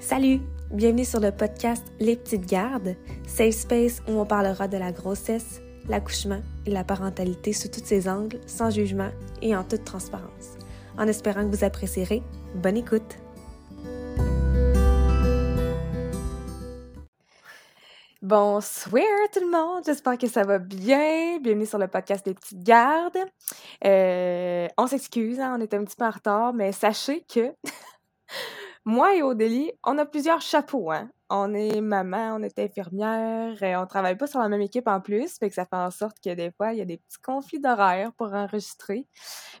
Salut! Bienvenue sur le podcast Les Petites Gardes, safe space où on parlera de la grossesse, l'accouchement et la parentalité sous tous ses angles, sans jugement et en toute transparence. En espérant que vous apprécierez, bonne écoute! Bonsoir tout le monde, j'espère que ça va bien. Bienvenue sur le podcast des petites gardes. Euh, on s'excuse, hein, on est un petit peu en retard, mais sachez que moi et Odélie, on a plusieurs chapeaux. Hein. On est maman, on est infirmière, et on travaille pas sur la même équipe en plus, fait que ça fait en sorte que des fois, il y a des petits conflits d'horaire pour enregistrer.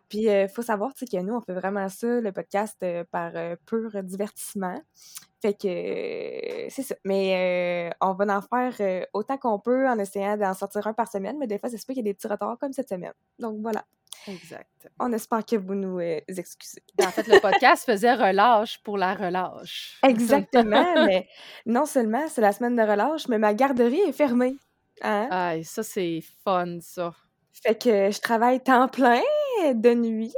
Puis, il euh, faut savoir que nous, on fait vraiment ça, le podcast, euh, par euh, pur divertissement. Fait que c'est ça. Mais on va en faire autant qu'on peut en essayant d'en sortir un par semaine, mais des fois, c'est pas qu'il y a des petits retards comme cette semaine. Donc voilà. Exact. On espère que vous nous excusez. Ben, en fait, le podcast faisait relâche pour la relâche. Exactement, mais non seulement c'est la semaine de relâche, mais ma garderie est fermée. Hein? Ah, ça, c'est fun, ça. Fait que je travaille temps plein de nuit.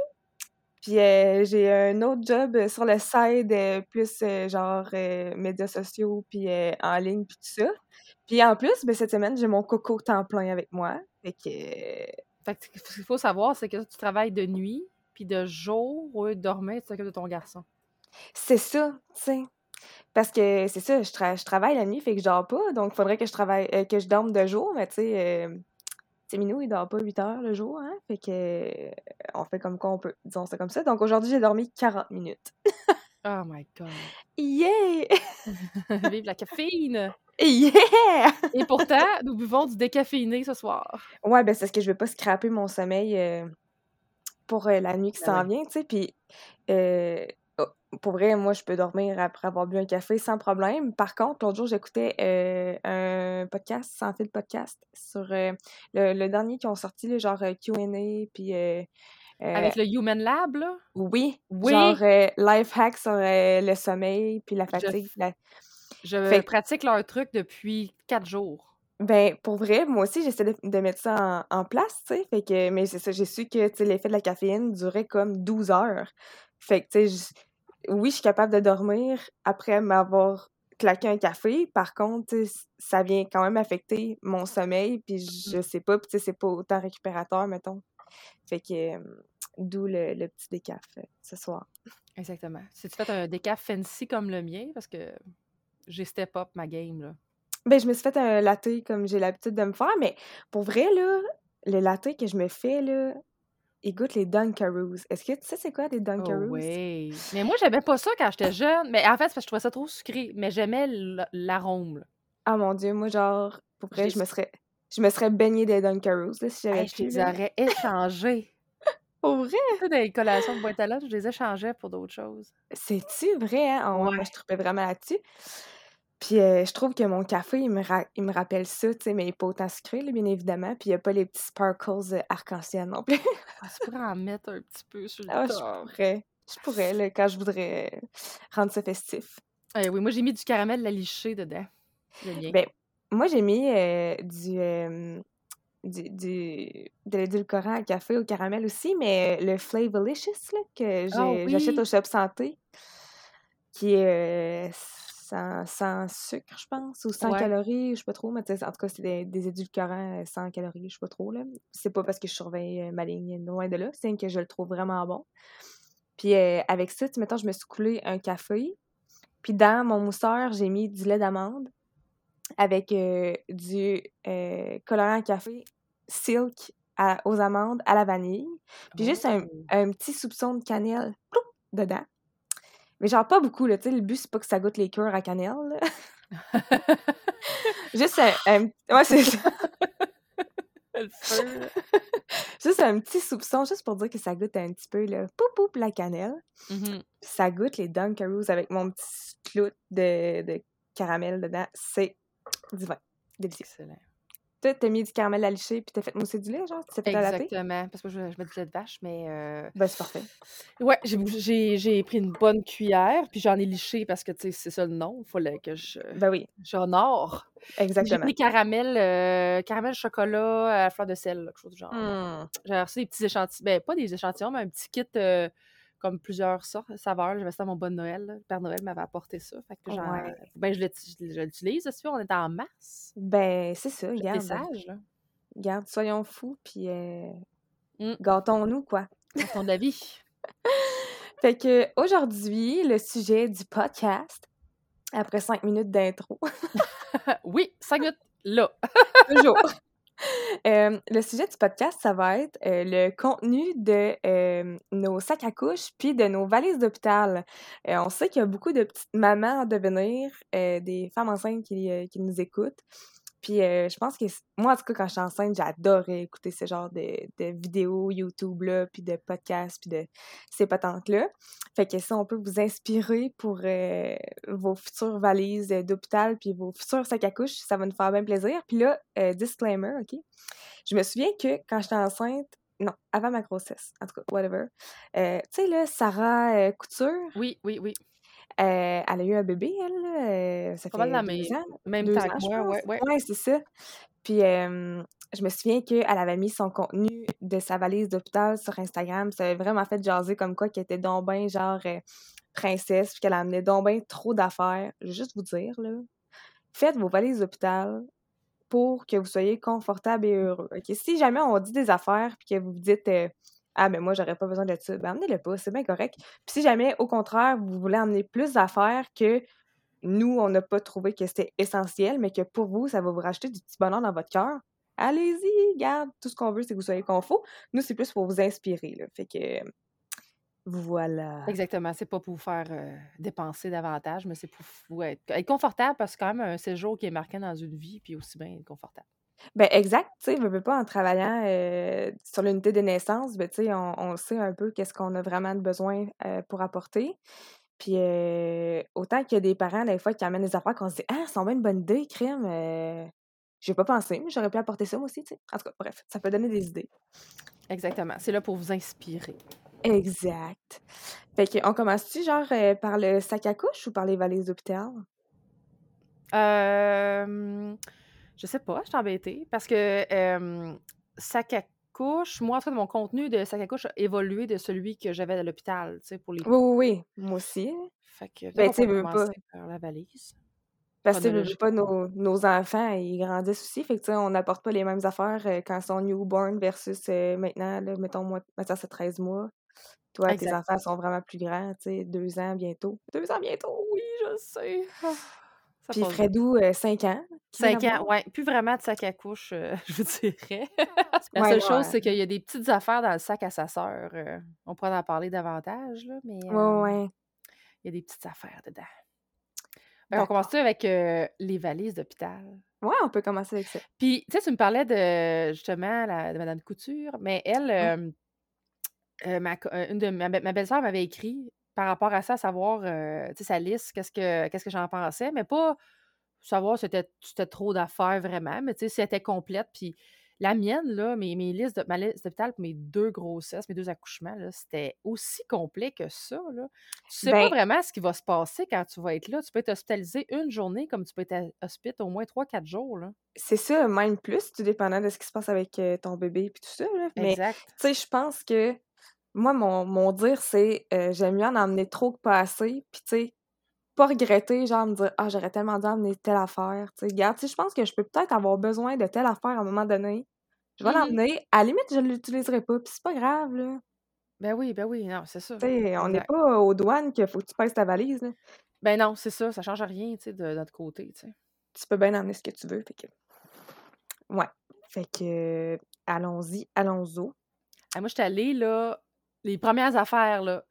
Puis euh, j'ai un autre job sur le side, euh, plus euh, genre médias sociaux, puis en ligne, puis tout ça. Puis en plus, ben, cette semaine, j'ai mon coco temps plein avec moi. Fait que. Fait que ce qu'il faut savoir, c'est que tu travailles de nuit, puis de jour, ou dormir, tu t'occupes de ton garçon. C'est ça, tu sais. Parce que c'est ça, je, je, travaille la nuit, fait que je dors pas. Donc, il faudrait que je travaille que je dorme de jour, mais tu sais, Minou, il dort pas 8 heures le jour, hein? Fait que euh, on fait comme quoi on peut. Disons ça comme ça. Donc aujourd'hui, j'ai dormi 40 minutes. oh my god. Yeah! Vive la caféine! Yeah! Et pourtant, nous buvons du décaféiné ce soir. Ouais, ben c'est parce que je veux pas scraper mon sommeil euh, pour euh, la nuit qui ben s'en vient, tu sais. Puis pour vrai, moi, je peux dormir après avoir bu un café sans problème. Par contre, l'autre jour, j'écoutais euh, un podcast, sans fil podcast, sur euh, le, dernier qui ont sorti, le genre euh, QA, puis. Avec le Human Lab, là? Oui, oui. Genre life hack sur le sommeil, puis la fatigue. Je, pratique leur truc depuis quatre jours. Ben, pour vrai, moi aussi, j'essaie de, mettre ça en, place, tu sais. Fait que, mais c'est ça, j'ai su que, l'effet de la caféine durait comme 12 heures. Fait que, tu sais, oui, je suis capable de dormir après m'avoir claqué un café. Par contre, ça vient quand même affecter mon sommeil, puis je sais pas, puis c'est pas autant récupérateur, mettons. Fait que, d'où le, petit décaf euh, ce soir. Exactement. Si tu fais un décaf fancy comme le mien, parce que j'ai step up ma game, là. Ben, je me suis fait un latte comme j'ai l'habitude de me faire, mais pour vrai, là, le latte que je me fais, là, il goûte les Dunkaroos. Est-ce que tu sais c'est quoi des oh Dunkaroos? oui. Mais moi, j'aimais pas ça quand j'étais jeune. Mais en fait, c'est parce que je trouvais ça trop sucré. Mais j'aimais l'arôme. Ah mon Dieu, moi, genre, pour vrai, je me serais, je me serais baignée des Dunkaroos là, si j'avais hey, Je les aurais échangés. Pour vrai? Tu des collations de boîte à je les échangeais pour d'autres choses. C'est-tu vrai, hein? Oh, moi, je trouvais vraiment là-dessus. Puis euh, je trouve que mon café, il me, il me rappelle ça, tu sais, mais il n'est pas autant sucré, bien évidemment. Puis il n'y a pas les petits sparkles euh, arc-en-ciel non plus. ah, tu pourrais en mettre un petit peu sur le ah, Je pourrais. Je pourrais, là, quand je voudrais rendre ça festif. Eh oui, moi, j'ai mis du caramel la liché dedans. Ben, moi, j'ai mis euh, du, du, du, de l'édulcorant à café au caramel aussi, mais le Flavolicious, là, que ah j'achète au Shop Santé, qui est sans, sucre, je pense, ou sans calories, je sais pas trop, mais en tout cas, c'est des, édulcorants euh, sans calories, je sais pas trop. là. C'est pas parce que je surveille euh, ma ligne, loin de là, c'est que je le trouve vraiment bon. Puis euh, avec ça, mettons, je me suis coulé un café, puis dans mon mousseur, j'ai mis du lait d'amande avec du colorant café silk aux amandes à la vanille, puis juste un, oh! un, petit soupçon de cannelle dedans. Mais genre pas beaucoup, là. Tu sais, le but, c'est pas que ça goûte les cœurs à cannelle, Juste un, Ouais, c'est ça. juste un petit soupçon, juste pour dire que ça goûte un petit peu le pou pou la cannelle. Mmh ça goûte les Dunkaroos avec mon petit clou de, de caramel dedans. C'est divin. Délicieux. Excellent. Toi, t'as mis du caramel à licher puis t'as fait mousser du lait, genre? Tu fait Exactement. Parce que je, je mets du lait de vache, mais. Euh... Ben, c'est parfait. Ouais, j'ai pris une bonne cuillère puis j'en ai liché parce que, tu sais, c'est ça le nom. Il fallait que je. Ben oui. J'honore. Exactement. J'ai pris caramel, euh, caramel chocolat à fleur de sel, quelque chose du genre. Mmh. J'ai reçu des petits échantillons. Ben, pas des échantillons, mais un petit kit. Euh, comme plusieurs sortes, saveurs. J'avais ça à mon bon Noël. Le Père Noël m'avait apporté ça. Fait que ben, je l'utilise. On est en mars. Ben, c'est ça, regarde. sage, là. Regarde, soyons fous, puis euh, mmh. gâtons-nous, quoi. ton avis. fait que aujourd'hui, le sujet du podcast, après cinq minutes d'intro. oui, cinq minutes là. Toujours. le sujet du podcast, ça va être le contenu de nos sacs à couches puis de nos valises d'hôpital. on sait qu'il y a beaucoup de petites mamans à devenir, des femmes enceintes qui nous écoutent. Puis je pense que moi, en tout cas, quand j'étais enceinte, j'adorais écouter ce genre de, de vidéos YouTube-là, puis de podcasts, puis de ces patentes-là. Fait que ça, on peut vous inspirer pour vos futures valises d'hôpital, puis vos futurs sacs à couches, ça va nous faire bien plaisir. Puis là, disclaimer, OK? Je me souviens que quand j'étais enceinte, non, avant ma grossesse, en tout cas, whatever. tu sais, là, Sarah Couture? Oui, oui, oui. Euh, elle a eu un bébé, elle, euh, ça fait deux ans. Même temps que moi, ouais, ouais. Ouais, c'est ça. Puis je me souviens qu'elle avait mis son contenu de sa valise d'hôpital sur Instagram. Ça avait vraiment fait jaser comme quoi qu'elle était donc bien genre euh, princesse, puis qu'elle amenait donc bien trop d'affaires. Je vais juste vous dire, là, faites vos valises d'hôpital pour que vous soyez confortable et heureux. Si jamais on dit des affaires, puis que vous vous dites ah, mais moi, j'aurais pas besoin de ça. Ben, amenez-le pas, c'est bien correct. Puis si jamais, au contraire, vous voulez amener plus d'affaires que nous, on n'a pas trouvé que c'était essentiel, mais que pour vous, ça va vous racheter du petit bonheur dans votre cœur, allez-y, garde. Tout ce qu'on veut, c'est que vous soyez confort. Nous, c'est plus pour vous inspirer. Là. Fait que voilà. Exactement. C'est pas pour vous faire euh, dépenser davantage, mais c'est pour vous être, confortable parce que quand même un séjour qui est marqué dans une vie, puis aussi bien être confortable. Ben exact, tu sais, veux pas en travaillant sur l'unité de naissance, ben tu sais, on, on, sait un peu qu'est-ce qu'on a vraiment besoin pour apporter. Puis autant qu'il y a des parents, des fois, qui amènent des affaires qu'on se dit Ah, c'est une bonne idée, crime. J'ai pas pensé, mais j'aurais pu apporter ça moi aussi, tu sais. En tout cas, bref, ça peut donner des idées. Exactement. C'est là pour vous inspirer. Exact. Fait qu'on commence-tu, genre, par le sac à couche ou par les valises d'hôpital? Euh. Je sais pas, je suis embêtée parce que sac à couche, moi, en fait, mon contenu de sac à couche a évolué de celui que j'avais à l'hôpital, tu sais, pour les. Oui, oui, oui, moi aussi. Fait que, ben, tu veux pas. Par la valise? Parce que pas, nos, nos, enfants, ils grandissent aussi. Fait que, tu sais, on n'apporte pas les mêmes affaires quand ils sont newborn versus maintenant, là, mettons, moi, maintenant, c'est 13 mois. Toi, tes enfants sont vraiment plus grands, tu sais, deux ans bientôt. Deux ans bientôt, oui, je sais. Ah. Puis Fredou, 5 ans. 5 ans, oui. Plus vraiment de sac à couche, euh, je vous dirais. La seule chose, c'est qu'il y a des petites affaires dans le sac à sa sœur. Euh, on pourrait en parler davantage, là, mais euh, il y a des petites affaires dedans. on commence avec les valises d'hôpital? Oui, on peut commencer avec ça. Puis, tu sais, tu me parlais de, justement, la, de Mme Couture, mais elle, ma, une de, ma, ma belle-sœur m'avait écrit par rapport à ça, savoir, euh, sa liste, qu'est-ce que, qu'est-ce que j'en pensais, mais pas savoir si c'était, trop d'affaires vraiment, mais si elle était complète. Puis la mienne, là, mes, mes listes de, ma liste d'hôpital pour mes deux grossesses, mes deux accouchements, là, c'était aussi complet que ça, là. Tu sais pas ben vraiment ce qui va se passer quand tu vas être là. Tu peux être hospitalisé une journée comme tu peux être hospitalisé au moins trois, quatre jours, là. C'est ça, même plus, tout dépendant de ce qui se passe avec euh, ton bébé et tout ça, là. Mais, tu sais, je pense que moi, mon, mon dire, c'est euh, j'aime mieux en emmener trop que pas assez. Puis, tu sais, pas regretter, genre me dire Ah, j'aurais tellement dû emmener telle affaire. Tu sais, regarde, je pense que je peux peut-être avoir besoin de telle affaire à un moment donné. Je vais mmh l'emmener. À la limite, je ne l'utiliserai pas. Puis, c'est pas grave, là. Ben oui, ben oui, non, c'est ça. Tu sais, on n'est pas aux douanes qu'il faut que tu pèses ta valise, là. Ben non, c'est ça. Ça change rien, tu sais, de, notre côté, tu sais. Tu peux bien emmener ce que tu veux. Fait que. Ouais. Fait que. Allons-y, allons-y. Ah, moi, je suis allée, là, les premières affaires, là,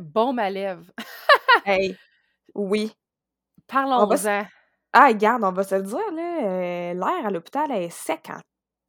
bombe à lèvres. hey, oui. Parlons-en. Ah, regarde, on va se le dire, là, euh, l'air à l'hôpital est sec en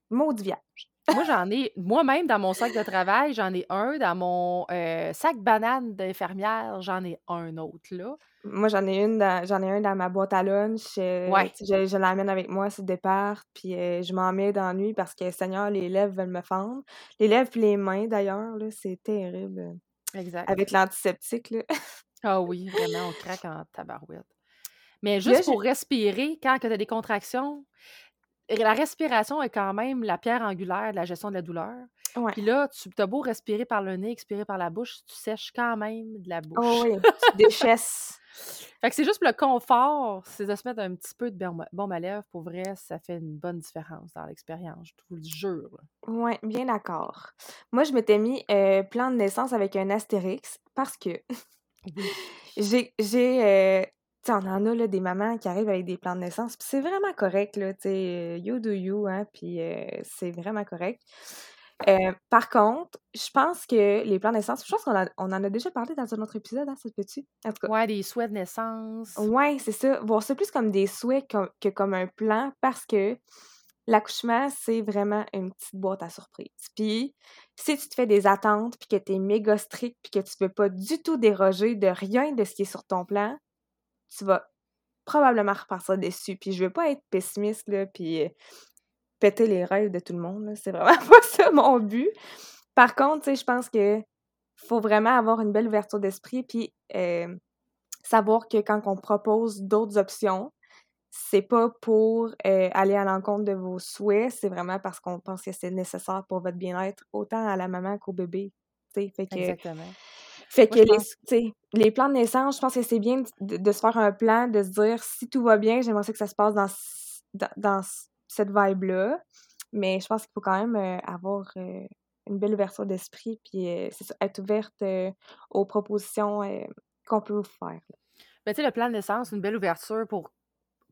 maudit vierge. Moi, j'en ai, moi-même, dans mon sac de travail, j'en ai un. Dans mon euh, sac banane d'infirmière, j'en ai un autre, là. Moi, j'en ai une j'en ai un dans ma boîte à lunch. Euh, ouais. Je, je l'amène avec moi ce départ, puis euh, je m'en mets dans la nuit parce que, Seigneur, les lèvres veulent me fendre. Les lèvres et les mains, d'ailleurs, là, c'est terrible. Exact. Avec l'antiseptique, là. Ah oui, vraiment, on craque en tabarouette. Mais juste pour respirer, quand tu as des contractions, la respiration est quand même la pierre angulaire de la gestion de la douleur. Ouais. Puis là, tu as beau respirer par le nez, expirer par la bouche, tu sèches quand même de la Oh bouche. oui, tu déchesses. Fait que c'est juste le confort, c'est de se mettre un petit peu de bombe à lèvres. Pour vrai, ça fait une bonne différence dans l'expérience, je vous le jure. Ouais, bien d'accord. Moi, je m'étais mis euh, plan de naissance avec un astérix parce que Oui. j'ai, j'ai, euh, tu sais, on en a là, des mamans qui arrivent avec des plans de naissance, puis c'est vraiment correct, là, tu sais, euh, you do you, hein, puis euh, c'est vraiment correct. Euh, par contre, je pense que les plans de naissance, je pense qu'on a- on en a déjà parlé dans un autre épisode, hein, ça peut-tu? En tout cas, Ouais, des souhaits de naissance. Ouais, c'est ça. Voir ça plus comme des souhaits que comme un plan parce que l'accouchement, c'est vraiment une petite boîte à surprise. Puis, si tu te fais des attentes, puis que tu es méga strict, puis que tu veux pas du tout déroger de rien de ce qui est sur ton plan, tu vas probablement repartir déçu. Puis, je veux pas être pessimiste, là, puis euh, péter les rêves de tout le monde. C'est vraiment pas ça mon but. Par contre, tu sais, je pense que faut vraiment avoir une belle ouverture d'esprit, puis euh, savoir que quand on propose d'autres options, c'est pas pour euh, aller à l'encontre de vos souhaits, c'est vraiment parce qu'on pense que c'est nécessaire pour votre bien-être, autant à la maman qu'au bébé. Fait que, Exactement. fait que les, pense- les plans de naissance, je pense que c'est bien de, de se faire un plan, de se dire si tout va bien, j'aimerais que ça se passe dans, dans, dans cette vibe-là. Mais je pense qu'il faut quand même euh, avoir euh, une belle ouverture d'esprit, puis euh, être ouverte aux propositions qu'on peut vous faire. Ben, tu sais, le plan de naissance, une belle ouverture pour,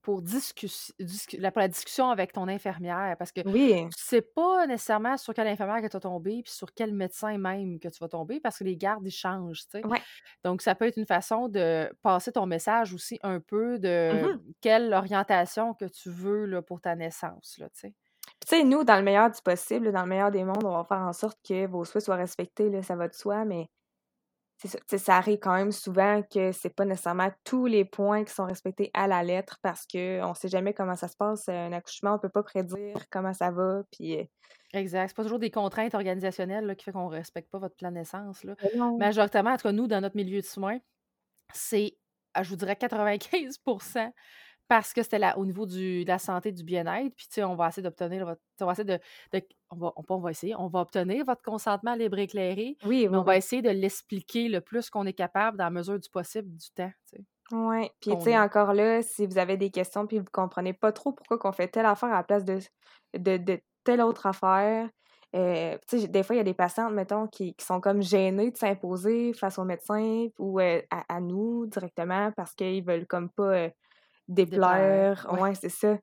pour, discus- discu- la, pour la discussion avec ton infirmière. Parce que Oui, tu sais pas nécessairement sur quelle infirmière que tu vas tomber, puis sur quel médecin même que tu vas tomber, parce que les gardes, ils changent, tu sais. ouais. Donc, ça peut être une façon de passer ton message aussi un peu de Mhm. quelle orientation que tu veux là, pour ta naissance, là, tu sais. Puis, Tu sais, nous, dans le meilleur du possible, dans le meilleur des mondes, on va faire en sorte que vos souhaits soient respectés, là, ça va de soi, mais ça, ça arrive quand même souvent que c'est pas nécessairement tous les points qui sont respectés à la lettre parce que on sait jamais comment ça se passe, un accouchement, on peut pas prédire comment ça va, puis... euh, Exact. C'est pas toujours des contraintes organisationnelles là, qui fait qu'on respecte pas votre plan de naissance. Là. non. Majoritairement, en tout cas, nous, dans notre milieu de soins, c'est, ah, je vous dirais, 95 parce que c'était là au niveau du, de la santé, du bien-être. Puis, tu sais, on va essayer d'obtenir votre. On va essayer de. de- on, va, on, on va essayer, on va obtenir votre consentement libre éclairé, Oui, mais oui, on va oui. essayer de l'expliquer le plus qu'on est capable dans la mesure du possible du temps. tu sais, Ouais. Puis, tu sais, encore là, si vous avez des questions puis vous comprenez pas trop pourquoi qu'on fait telle affaire à la place de, de, de telle autre affaire, euh, tu sais, des fois, il y a des patientes, mettons, qui, qui sont comme gênées de s'imposer face au médecin ou euh, à, à nous directement parce qu'ils veulent comme pas euh, Déplaire. Ouais. Ouais, c'est ça.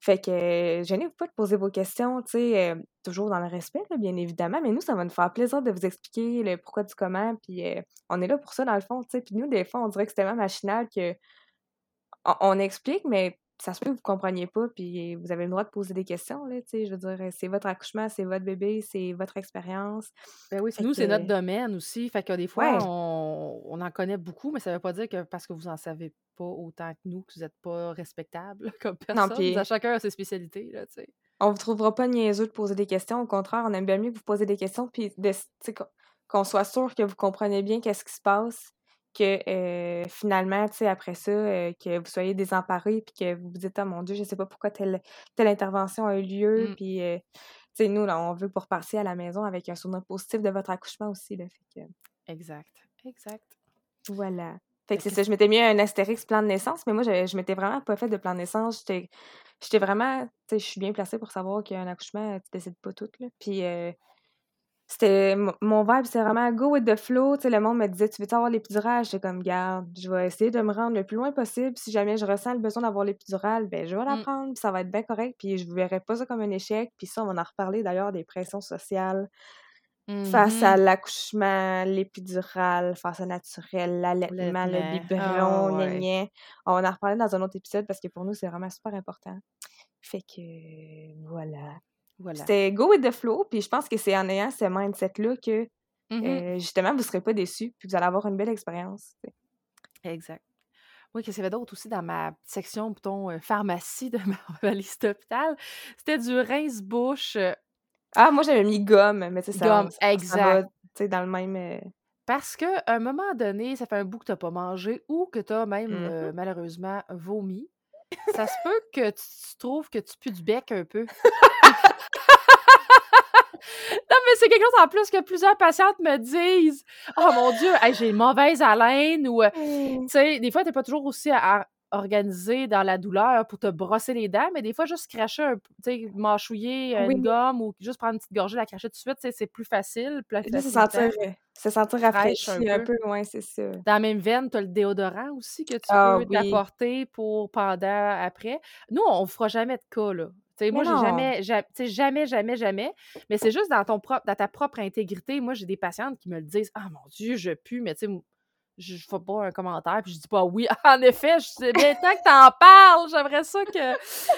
Fait que euh, gênez-vous pas de poser vos questions, tu sais, euh, toujours dans le respect, là, bien évidemment, mais nous, ça va nous faire plaisir de vous expliquer le pourquoi du comment, puis euh, on est là pour ça, dans le fond, tu sais. Puis nous, des fois, on dirait que c'est tellement machinal que on, on explique, mais ça se peut que vous compreniez pas, puis vous avez le droit de poser des questions, là, tu sais. Je veux dire, c'est votre accouchement, c'est votre bébé, c'est votre expérience. Ben oui, nous, c'est notre domaine aussi. Fait que des fois, ouais, on, on en connaît beaucoup, mais ça veut pas dire que parce que vous en savez pas autant que nous, que vous n'êtes pas respectable comme non, personne. À chacun a ses spécialités, là, tu sais. on vous trouvera pas niaiseux de poser des questions. Au contraire, on aime bien mieux que vous posez des questions, puis de, qu'on soit sûr que vous comprenez bien qu'est-ce qui se passe, que euh, finalement, tu sais, après ça, euh, que vous soyez désemparés, puis que vous vous dites, ah mon Dieu, je sais pas pourquoi telle, telle intervention a eu lieu, Mm. puis, euh, tu sais, nous, là, on veut que vous repartiez à la maison avec un souvenir positif de votre accouchement aussi, là. Fait que, Exact. Exact. voilà. Fait que c'est ça, je m'étais mis un astérix plan de naissance, mais moi, je, je m'étais vraiment pas fait de plan de naissance. J'étais j'étais vraiment, tu sais, je suis bien placée pour savoir qu'un accouchement, tu décides pas tout, là. Puis, c'était mon vibe, c'était vraiment go with the flow. Tu sais, le monde me disait, tu veux avoir l'épidural? J'étais comme, garde, je vais essayer de me rendre le plus loin possible. Si jamais je ressens le besoin d'avoir l'épidural, ben, je vais la Mm. prendre, ça va être bien correct. Puis, je verrai pas ça comme un échec. Puis, ça, on va en reparler d'ailleurs des pressions sociales face à Mhm. l'accouchement, l'épidural, face au naturel, l'allaitement, le biberon, gna ouais. gna. On va en reparler dans un autre épisode parce que pour nous, c'est vraiment super important. Fait que, voilà. Voilà. C'était go with the flow, puis je pense que c'est en ayant ce mindset-là que, Mhm. euh, justement, vous serez pas déçus, puis vous allez avoir une belle expérience. Exact. Oui, qu'est-ce qu'il y avait d'autre aussi dans ma section, bouton euh, pharmacie de ma, liste hôpital? C'était du rince-bouche. euh, Ah, moi, j'avais mis gomme, mais sais, ça, Gomme, ça, exact. tu sais, dans le même... euh, Parce qu'à un moment donné, ça fait un bout que tu n'as pas mangé ou que tu as même mhm. euh, malheureusement vomi. Ça se peut que tu trouves que tu pues du bec un peu. Non, mais c'est quelque chose en plus que plusieurs patientes me disent. Oh mon Dieu, j'ai une mauvaise haleine ou, Mmh. tu sais, des fois, t'es pas toujours aussi à- organisé dans la douleur pour te brosser les dents, mais des fois, juste cracher un peu, tu sais, mâchouiller Oui. une gomme ou juste prendre une petite gorgée, la cracher tout de suite, c'est plus facile. Plus se sentir, euh, se sentir Fraîche rafraîchi un un peu. peu, ouais, c'est ça. Dans la même veine, tu as le déodorant aussi que tu Ah peux oui. t'apporter pour pendant, après. Nous, on ne fera jamais de cas, là. Moi, j'ai jamais, ja- tu sais, jamais, jamais, jamais. Mais c'est juste dans ton propre, dans ta propre intégrité. Moi, j'ai des patientes qui me le disent. Ah mon Dieu, je pue, mais tu sais, je fais pas un commentaire, puis je dis pas oui. En effet, je sais bien temps que t'en parles. J'aimerais ça que.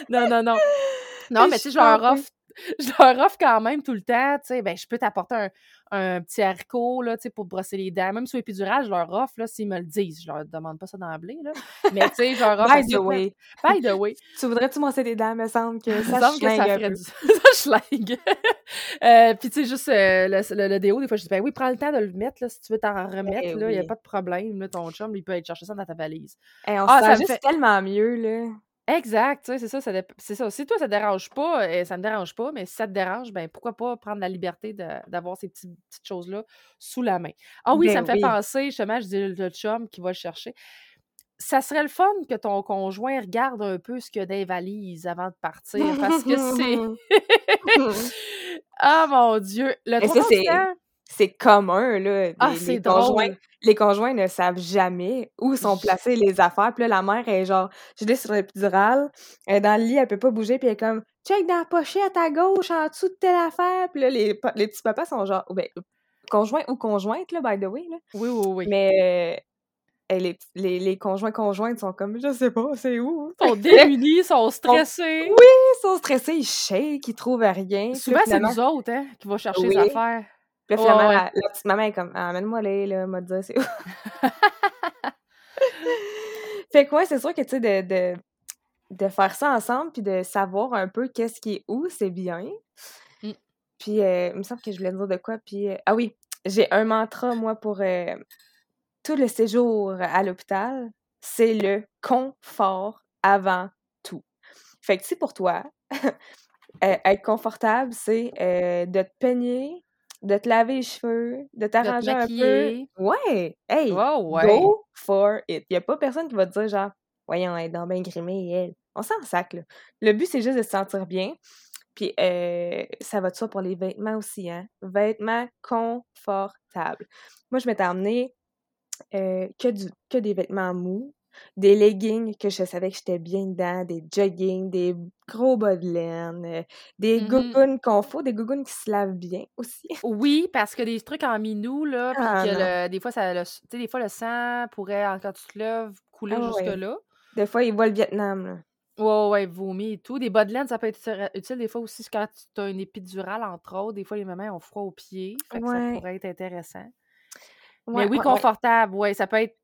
Non, non, non. Non, mais tu sais, je leur offre je leur offre quand même tout le temps, tu sais, ben, je peux t'apporter un, un petit haricot, là, pour brosser les dents. Même sous épidural, je leur offre, là, s'ils me le disent. Je leur demande pas ça d'emblée, là. Mais, tu sais, je leur offre... By the way. By the way. Tu voudrais-tu brosser tes dents? me semble que ça semble que ça ferait du... ça euh, Puis, tu sais, juste euh, le, le, le déo, des fois, je dis, ben oui, prends le temps de le mettre, là, si tu veux t'en remettre, Eh là, il n'y a pas de problème, là, ton chum, il peut aller chercher ça dans ta valise. On Ah, se ça sent juste fait- tellement mieux, là. Exact, tu sais, c'est ça, ça c'est ça. Si toi, ça te dérange pas, euh, ça me dérange pas, mais si ça te dérange, ben pourquoi pas prendre la liberté d'avoir ces petits- petites choses-là sous la main. Ah oui, ça Ben me fait oui. penser, justement, je dis le, chum qui va le chercher. Ça serait le fun que ton conjoint regarde un peu ce qu'il y a dans les valises avant de partir, parce que c'est... ah mon Dieu! Le Mais c'est- commun, là. Ah, les- conjoints, drôle! les conjoints ne savent jamais où sont placées les affaires. Puis là, la mère est genre, je l'ai sur l'épidural, elle est dans le lit, elle peut pas bouger, puis elle est comme, check dans la pochette à gauche, en dessous de telle affaire. Puis là, les, les petits papas sont genre, ben, conjoints ou conjointes, là, by the way, là. Oui, oui, oui. Mais euh, les, les, les conjoints conjointes sont comme, je sais pas, c'est où? Ils sont démunis, ils sont stressés. Oui, ils sont stressés, ils shake, ils trouvent rien. Souvent, c'est nous autres hein, qui vont chercher les affaires. Puis là, ouais. La, la petite maman est comme, ah, amène-moi les, là, m'a dit, c'est où? fait que ouais, c'est sûr que, tu sais, de, de, de faire ça ensemble, puis de savoir un peu qu'est-ce qui est où, c'est bien. Mm. Puis, euh, il me semble que je voulais dire de quoi, puis... euh, ah oui, j'ai un mantra, moi, pour euh, tout le séjour à l'hôpital, c'est le confort avant tout. Fait que, sais, pour toi, être confortable, c'est de te peigner, de te laver les cheveux, de t'arranger un peu. Ouais! Hey! Oh, ouais. Go for it! Il a pas personne qui va te dire genre, voyons, elle est donc bien grimée, elle. On s'en sac, là. Le but, c'est juste de se sentir bien. Puis, euh, ça va de soi pour les vêtements aussi, hein. Vêtements confortables. Moi, je m'étais emmené euh, que, du, que des vêtements mous, des leggings que je savais que j'étais bien dedans, des joggings, des gros bas de laine, euh, des Mhm. gougounes confort, des gougounes qui se lavent bien aussi. Oui, parce que des trucs en minou, là, puis Ah, que le- des fois, ça, le, des fois, le sang pourrait, quand tu te lèves, couler Ah ouais. jusque-là. Des fois, ils voient le Vietnam, là. Ouais, ouais, vomi et tout. Des bas de laine, ça peut être utile- des fois aussi quand tu as une épidurale, entre autres. Des fois, les mamans ont froid aux pieds. Fait que ça pourrait être intéressant. Ouais, Mais oui, confortable, ouais, ça peut être.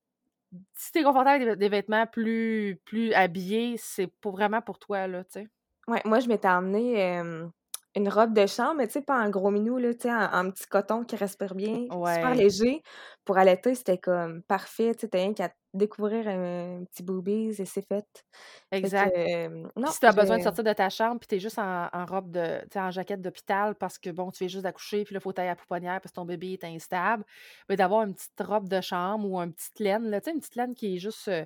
Si t'es confortable avec des, vêtements plus, plus habillés, c'est pour, vraiment pour toi, là, tu sais? Ouais, moi, je m'étais emmené euh, une robe de chambre, mais tu sais, pas en gros minou, là, tu sais, en, en petit coton qui respire bien, super léger. Pour allaiter, c'était comme parfait, tu sais, t'as rien qu'à découvrir un, petit boobies et c'est fait. Fait que, Exact. euh, non, Puis si tu as besoin de sortir de ta chambre, puis tu es juste en, en robe de, tu sais, en jaquette d'hôpital parce que bon, tu viens juste d'accoucher, puis là, faut tailler à la pouponnière parce que ton bébé est instable, mais d'avoir une petite robe de chambre ou une petite laine, là, tu sais, une petite laine qui est juste, euh,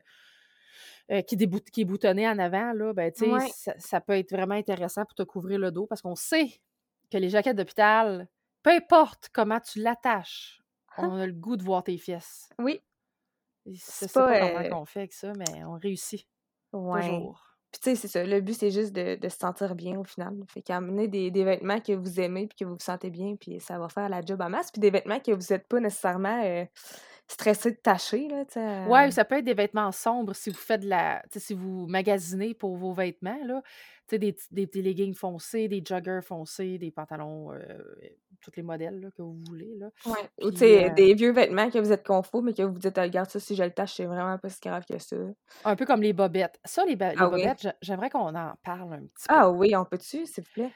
euh, qui, débout- qui est boutonnée en avant, là, ben, Ouais. ça, ça peut être vraiment intéressant pour te couvrir le dos parce qu'on sait que les jaquettes d'hôpital, peu importe comment tu l'attaches, on a le goût de voir tes fesses. Oui, C'est sais pas, pas, comment euh, on fait avec ça, mais on réussit ouais. toujours. Puis tu sais, c'est ça, le but, c'est juste de, de se sentir bien au final. Fait qu'amener des, des vêtements que vous aimez puis que vous vous sentez bien, puis ça va faire la job en masse. Puis des vêtements que vous n'êtes pas nécessairement euh, stressé de tâcher, là. Ouais, euh, ça peut être des vêtements sombres si vous faites de la. si vous magasinez pour vos vêtements, là. Tu sais, des, des, des leggings foncés, des joggers foncés, des pantalons, euh, tous les modèles là, que vous voulez, là. Ouais. Ou Puis, euh, des vieux vêtements que vous êtes confort, mais que vous dites, Ah, regarde ça, si je le tâche, c'est vraiment pas si grave que ça. un peu comme les bobettes. Ça, les, ba- les Ah oui? bobettes, j'a- j'aimerais qu'on en parle un petit peu. Ah oui, on peut-tu, s'il vous plaît?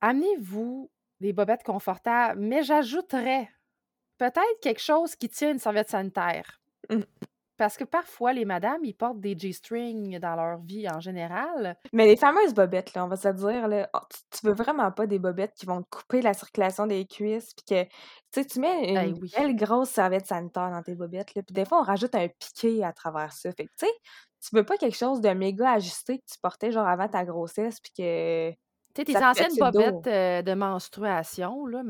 Amenez-vous des bobettes confortables, mais j'ajouterais peut-être quelque chose qui tient une serviette sanitaire. Mmh. parce que parfois, les madames, ils portent des G-strings dans leur vie en général. Mais les fameuses bobettes, là, on va se dire, là, oh, tu, veux vraiment pas des bobettes qui vont te couper la circulation des cuisses, puis que, tu sais, tu mets Ben une oui. belle grosse serviette sanitaire dans tes bobettes, là, puis des fois, on rajoute un piqué à travers ça. Fait que, tu sais, tu veux pas quelque chose de méga ajusté que tu portais, genre, avant ta grossesse, puis que Tu sais, tes anciennes bobettes euh, de menstruation, là,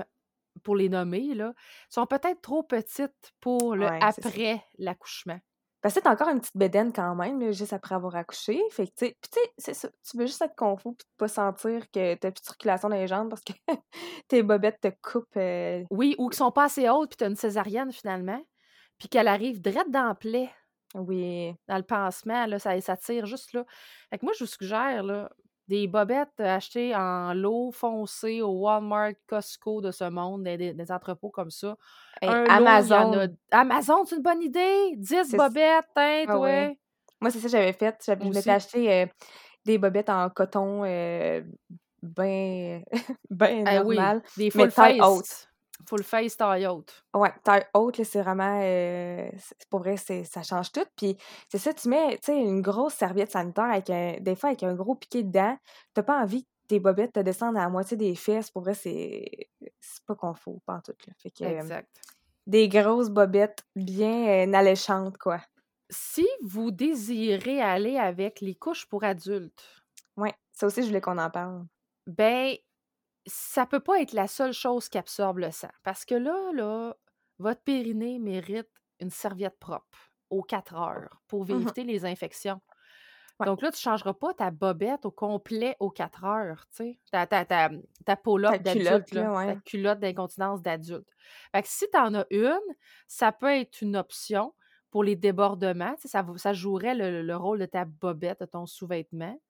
pour les nommer, là, sont peut-être trop petites pour le Ouais, après l'accouchement. Parce que t'as encore une petite bédaine quand même, là, juste après avoir accouché. Fait que, tu sais, tu sais, c'est ça. Tu veux juste être confort puis pas sentir que t'as plus de circulation dans les jambes parce que tes bobettes te coupent. euh, Oui, ou qui sont pas assez hautes, puis tu as une césarienne finalement, puis qu'elle arrive direct dans plaie, Oui. dans le pansement, là, ça, ça tire juste là. Fait que moi, je vous suggère, là, des bobettes achetées en lot foncé au Walmart, Costco de ce monde, des, des- des entrepôts comme ça. Hey, Un lot, il y en a- Amazon. Amazon, c'est une bonne idée! 10 C'est bobettes, hein, Ah ouais. Moi, c'est ça que j'avais fait. Je m'étais acheté euh, des bobettes en coton euh, ben, ben oui, normal. des full face. Full face, taille haute. Ouais, taille haute, là, c'est vraiment. euh, pour vrai, c'est, ça change tout. Puis c'est ça, tu mets, tu sais, une grosse serviette sanitaire avec un, des fois avec un gros piqué dedans. T'as pas envie que tes bobettes te descendent à la moitié des fesses. Pour vrai, c'est, c'est pas confort, pas en tout. Là. Fait que, euh, Exact. des grosses bobettes bien euh, alléchantes, quoi. Si vous désirez aller avec les couches pour adultes, Ouais, ça aussi, je voulais qu'on en parle. ben, ça peut pas être la seule chose qui absorbe le sang. Parce que là, là, votre périnée mérite une serviette propre aux 4 heures pour Mhm. éviter les infections. Ouais. Donc là, tu ne changeras pas ta bobette au complet aux 4 heures, tu sais. Ta, ta, ta, ta d'adulte, ta culotte d'incontinence d'adulte. Fait que si tu en as une, ça peut être une option pour les débordements. Ça, ça jouerait le, le rôle de ta bobette, de ton sous-vêtement.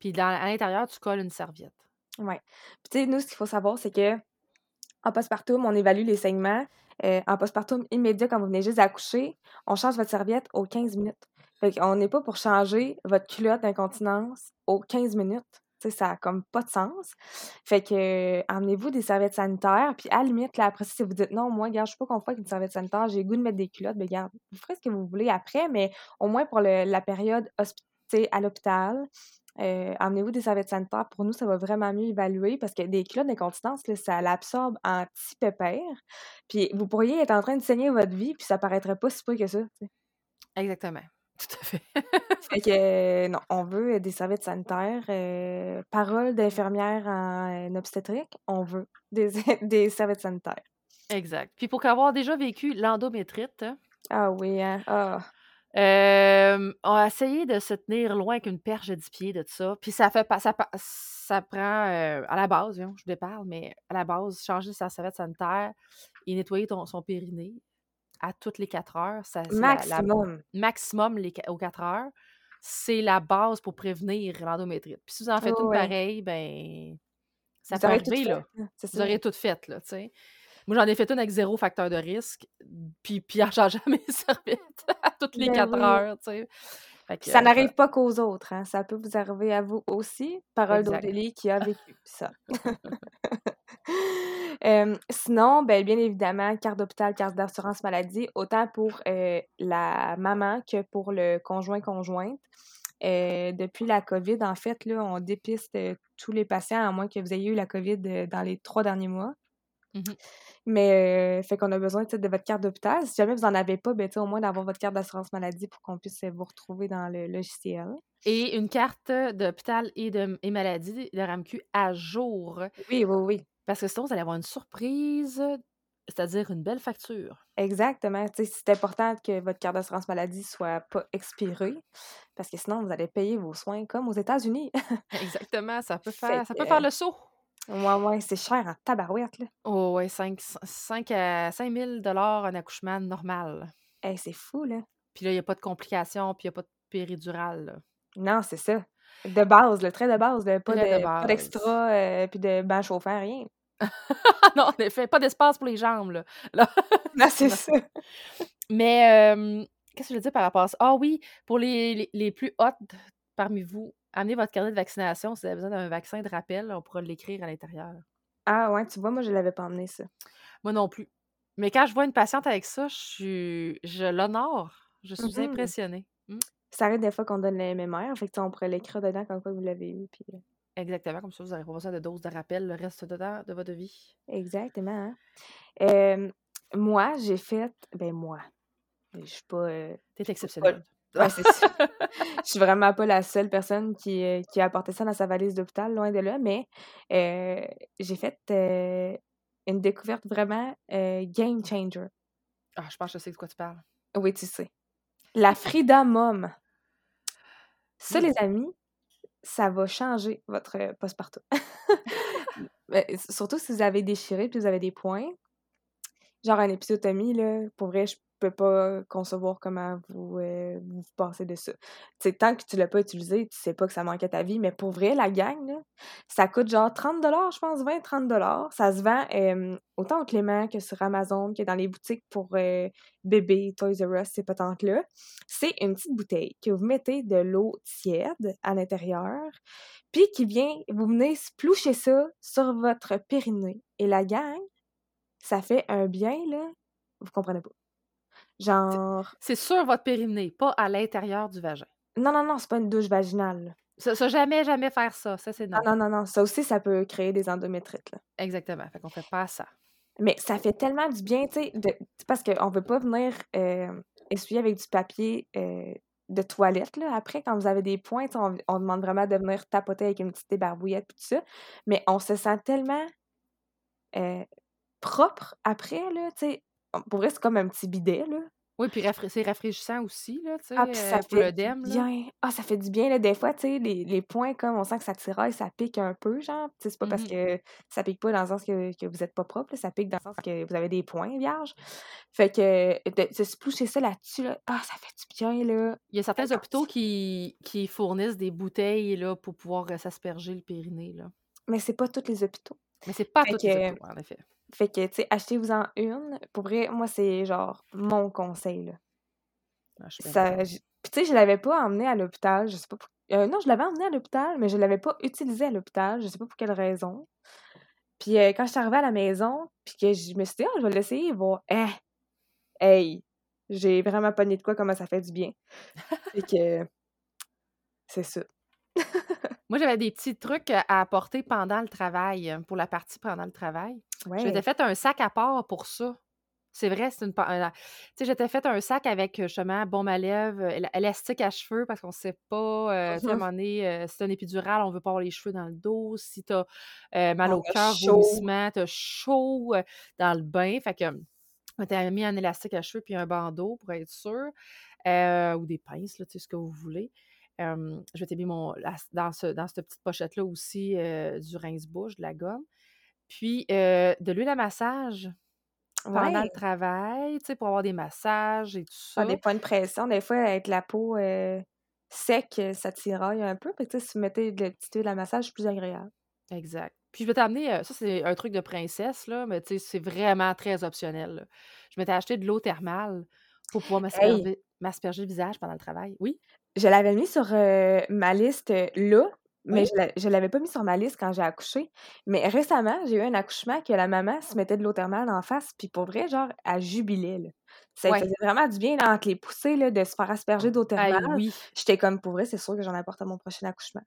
Puis dans- à l'intérieur, tu colles une serviette. Ouais. Puis tu sais, nous, ce qu'il faut savoir, c'est que en postpartum, on évalue les saignements. Euh, en postpartum immédiat, quand vous venez juste d'accoucher, on change votre serviette aux 15 minutes. Fait qu'on n'est pas pour changer votre culotte d'incontinence aux 15 minutes. Tu sais, ça n'a comme pas de sens. Fait que, emmenez-vous des serviettes sanitaires. Puis à la limite, là, après, si vous dites non, moi, regarde, je suis pas confortable avec une serviette sanitaire, j'ai le goût de mettre des culottes, ben, regarde, vous ferez ce que vous voulez après, mais au moins pour le- la période à l'hôpital, euh, emmenez-vous des serviettes sanitaires. Pour nous, ça va vraiment mieux évaluer parce que des culottes d'incontinence, ça l'absorbe en petits pépères. Puis vous pourriez être en train de saigner votre vie, puis ça paraîtrait pas si peu que ça. Exactement. Tout à fait. Fait que euh, non, on veut des serviettes sanitaires. euh, parole d'infirmière en, en obstétrique, on veut des, des serviettes sanitaires. exact. Puis pour avoir déjà vécu l'endométrite, Ah oui, hein? Ah. Euh, on a essayé de se tenir loin qu'une perche de 10 pieds de ça. Puis ça fait pas. Ça, prend euh, à la base, je déparle, mais à la base, changer sa serviette sanitaire et nettoyer ton, son périnée à toutes les 4 heures. Ça, c'est la- la, Maximum. maximum les, aux 4 heures. C'est la base pour prévenir l'endométrite. Puis si vous en faites Oh, une ouais. pareille, ben ça Vous peut tout arriver, là. hein, Vous aurez tout fait, là, tu sais. Moi, j'en ai fait une avec zéro facteur de risque, puis, puis en changeant mes serviettes à toutes les Ben 4 oui. heures, tu sais. Que, ça euh, n'arrive pas qu'aux autres, hein. Ça peut vous arriver à vous aussi. Parole d'Odélie qui a vécu ça. Euh, sinon, ben, bien évidemment, carte d'hôpital, carte d'assurance maladie, autant pour euh, la maman que pour le conjoint-conjointe. Euh, depuis la COVID, en fait, là, on dépiste tous les patients, à moins que vous ayez eu la COVID dans les trois derniers mois. Mhm. Mais euh, fait qu'on a besoin de votre carte d'hôpital. Si jamais vous n'en avez pas, ben, tu sais, au moins d'avoir votre carte d'assurance maladie pour qu'on puisse vous retrouver dans le logiciel. Et une carte d'hôpital et de et maladie de RAMQ à jour. Oui, oui, oui. Parce que sinon, vous allez avoir une surprise, c'est-à-dire une belle facture. Exactement. Tu sais, c'est important que votre carte d'assurance maladie soit pas expirée, parce que sinon, vous allez payer vos soins comme aux États-Unis. Exactement, ça peut Fait faire, ça peut faire le saut. Ouais, ouais, c'est cher en tabarouette, là. Oh, ouais, 5, 5 à 5 000 un accouchement normal. Hey, c'est fou, là. Puis là, il n'y a pas de complications, puis il n'y a pas de péridurale. là. Non, c'est ça. De base, le très de base, pas de de- pas d'extra, euh, puis de banc chauffant, rien. Non, en effet, pas d'espace pour les jambes. Là. Là. Non, c'est ça. Mais euh, qu'est-ce que je veux dire par rapport à ça? Ah oui, pour les, les, les plus hautes parmi vous, amenez votre carnet de vaccination. Si vous avez besoin d'un vaccin de rappel, on pourra l'écrire à l'intérieur. Ah ouais, tu vois, moi, je l'avais pas emmené, ça. Moi non plus. Mais quand je vois une patiente avec ça, je, suis- je l'honore Je suis Mmh impressionnée. Mmh. Ça arrive des fois qu'on donne le MMR, fait que, on pourrait l'écrire dedans comme quoi vous l'avez eu, puis euh Exactement, comme ça, vous n'aurez pas besoin de dose de rappel le reste de temps de votre vie. Exactement, hein. moi, j'ai fait ben moi, je suis pas, euh, Tu es exceptionnelle. Ouais, c'est. Je suis vraiment pas la seule personne qui, euh, qui a apporté ça dans sa valise d'hôpital, loin de là, mais euh, j'ai fait euh, une découverte vraiment game changer. Ah, je pense que je sais de quoi tu parles. Oui, tu sais. La Frida Mom. Ça, les amis, ça va changer votre postpartum. surtout si vous avez déchiré puis vous avez des points. Genre une épisotomie, là, pour vrai, je peux pas concevoir comment vous, euh, vous passez de ça. tant que tu l'as pas utilisé, tu sais pas que ça manque à ta vie, mais pour vrai, la gang, ça coûte genre 30 je pense, 20-30 Ça se vend autant au Clément que sur Amazon, que dans les boutiques pour euh, bébés, Toys R Us, ces patentes-là. C'est une petite bouteille que vous mettez de l'eau tiède à l'intérieur, puis qui vient, vous venez sploucher ça sur votre périnée. Et la gang, ça fait un bien, là, vous comprenez pas. Genre. C'est sur votre périnée, pas à l'intérieur du vagin. Non, non, non, c'est pas une douche vaginale. Ça, ça, jamais, jamais faire ça. Ça, c'est non. Non, non, non, Ça aussi, ça peut créer des endométrites. Là. Exactement. Fait qu'on fait pas ça. Mais ça fait tellement du bien, tu sais, parce qu'on veut pas venir euh, essuyer avec du papier euh, de toilette, là. Après, quand vous avez des points, on, on, demande vraiment de venir tapoter avec une petite débarbouillette et tout ça. Mais on se sent tellement euh, propre après, là, tu sais pour vrai, c'est comme un petit bidet, là. Oui, puis c'est rafraîchissant aussi, là, tu sais, ah, ça euh, fait le bien. Ah, ça fait du bien, là, des fois, tu sais, les, les, points, comme on sent que ça tiraille, ça pique un peu, genre, tu sais, c'est pas parce mmh que ça pique pas dans le sens que, que vous êtes pas propre, ça pique dans le sens que vous avez des points vierges. Fait que, de, se sploucher ça là-dessus, là, ah, ça fait du bien, là. Il y a certains hôpitaux qui, qui fournissent des bouteilles, là, pour pouvoir euh, s'asperger le périnée, là. Mais c'est pas tous les hôpitaux. Mais c'est pas tous les hôpitaux, en effet. Fait que, tu sais, achetez-vous-en une. Pour vrai, moi, c'est genre mon conseil, là. Ah, ça, puis, tu sais, je l'avais pas emmené à l'hôpital. Je sais pas euh, non, je l'avais emmené à l'hôpital, mais je l'avais pas utilisé à l'hôpital. Je sais pas pour quelle raison. Puis euh, quand je suis arrivée à la maison, puis que je me suis dit, oh, je vais l'essayer et voir. Eh! Hey! J'ai vraiment pas de quoi, comment ça fait du bien. fait que. C'est ça. Moi, j'avais des petits trucs à apporter pendant le travail, pour la partie pendant le travail. Ouais. Je m'étais fait un sac à part pour ça. C'est vrai, c'est une. Tu sais, j'étais fait un sac avec justement bombe à lèvres, élastique à cheveux, parce qu'on ne sait pas, à un moment donné, si t'as un épidural, on veut pas avoir les cheveux dans le dos. Si t'as as mal au cœur, vomissement, t'as chaud dans le bain. Fait que, on t'a mis un élastique à cheveux puis un bandeau pour être sûr. ou des pinces, là, tu sais, ce que vous voulez. je vais mis mon, dans, ce, dans cette petite pochette-là aussi du rince-bouche, de la gomme. Puis de l'huile à massage pendant le travail, tu sais, pour avoir des massages et tout ça. des points de pression, des fois, avec la peau sec, ça tiraille un peu. Tu sais, si vous mettez de la petite huile à massage, c'est plus agréable. Exact. Puis je vais t'amener, ça c'est un truc de princesse, là, mais tu sais, c'est vraiment très optionnel. Je m'étais acheté de l'eau thermale pour pouvoir m'asperger le visage pendant le travail. Oui? Je l'avais mis sur ma liste là, mais je ne l'avais pas mis sur ma liste quand j'ai accouché. Mais récemment, j'ai eu un accouchement que la maman se mettait de l'eau thermale en face, puis pour vrai, genre, elle jubilait. Ça faisait vraiment du bien entre les poussées là, de se faire asperger d'eau thermale. oui. J'étais comme, pour vrai, c'est sûr que j'en apporte à mon prochain accouchement.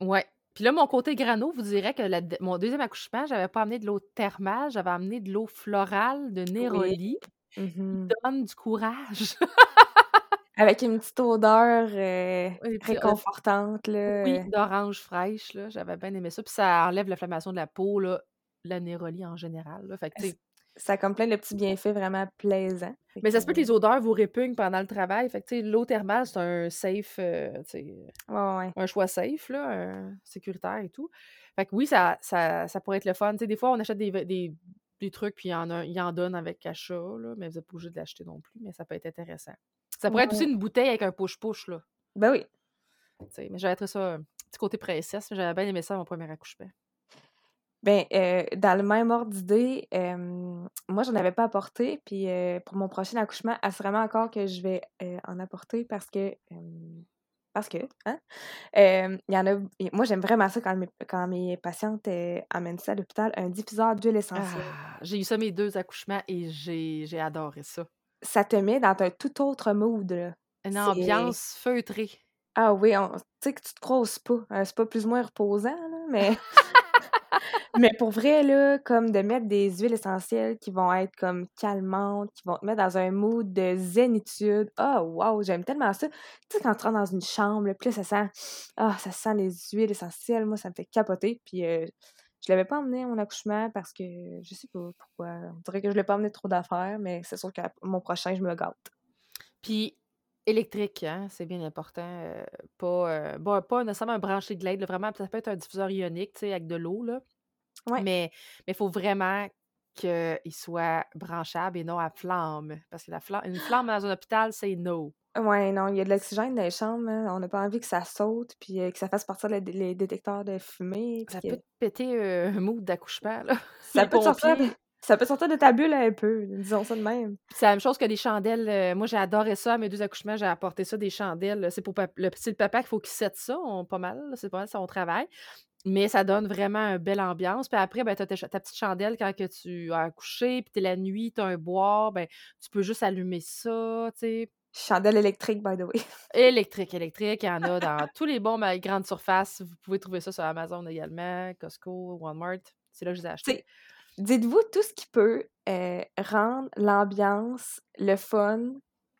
Ouais. Puis là, mon côté grano vous dirait que mon deuxième accouchement, j'avais pas amené de l'eau thermale, j'avais amené de l'eau florale de Néroli. qui mmh donne du courage. Avec une petite odeur euh, réconfortante. Là. Oui, d'orange fraîche. Là. J'avais bien aimé ça. Puis ça enlève l'inflammation de la peau, là, la nérolie en général. Là. Fait que, ça a comme plein de petits bienfaits vraiment plaisants. Mais ça se peut que les odeurs vous répugnent pendant le travail. Fait que, l'eau thermale, c'est un safe, euh, ouais, un choix safe, là, sécuritaire et tout. Fait que oui, ça, ça, ça pourrait être le fun. des fois, on achète des, des, des trucs, puis il y en, a, en donne avec achat, là, mais vous n'êtes pas obligé de l'acheter non plus. Mais ça peut être intéressant. Ça pourrait être aussi une bouteille avec un push-push, là. Ben oui. mais j'avais trouvé ça un petit côté princesse. J'avais bien aimé ça à mon premier accouchement. Ben, euh, dans le même ordre d'idée, moi, j'en avais pas apporté. Puis euh, pour mon prochain accouchement, assurément encore que je vais euh, en apporter parce que. parce que, hein? Il y en a. Moi, j'aime vraiment ça quand mes, quand mes patientes amènent ça à l'hôpital, un diffuseur d'huile essentielle. Ah, j'ai eu ça mes deux accouchements et j'ai adoré ça. Ça te met dans un tout autre mood, là. Une ambiance feutrée. Ah oui, tu sais que tu te crois pas. Hein, c'est pas plus ou moins reposant, là, mais mais pour vrai, là, comme de mettre des huiles essentielles qui vont être comme calmantes, qui vont te mettre dans un mood de zénitude. Ah, wow, j'aime tellement ça. Tu sais, quand tu rentres dans une chambre, puis là, ça sent ah, ça sent les huiles essentielles. Moi, ça me fait capoter. Puis euh, je l'avais pas emmené à mon accouchement parce que je sais pas pourquoi. On dirait que je l'ai pas emmené trop d'affaires, mais c'est sûr que mon prochain, je me gâte. Puis électrique, hein, c'est bien important. Euh, pas, euh, bon, pas nécessairement un branché de l'aide, vraiment, ça peut être un diffuseur ionique, tu sais, avec de l'eau, là. Ouais. Mais il faut vraiment qu'il soit branchable et non à flamme. Parce que la flamme, une flamme dans un hôpital, c'est no. Ouais, non, il y a de l'oxygène dans les chambres. Hein. On n'a pas envie que ça saute puis euh, que ça fasse partir les, détecteurs de fumée. Ça peut péter un mood d'accouchement, là. Ça peut, sortir de, ça peut sortir de ta bulle un peu, disons ça de même. C'est la même chose que les chandelles. Euh, moi, j'ai adoré ça. À mes deux accouchements, j'ai apporté ça, des chandelles. C'est pour le, petit papa qu'il faut qu'il sette ça, pas mal. C'est pas mal son travail. Mais ça donne vraiment une belle ambiance. Puis après, ben, tu as ta, petite chandelle quand que tu as accouché, puis tu es la nuit, tu as un bois, ben, tu peux juste allumer ça, tu sais. Chandelle électrique, by the way. Électrique, électrique. Il y en a dans tous les bons grandes surfaces. Vous pouvez trouver ça sur Amazon également, Costco, Walmart. C'est là que je les ai achetés. Dites-vous tout ce qui peut euh, rendre l'ambiance, le fun,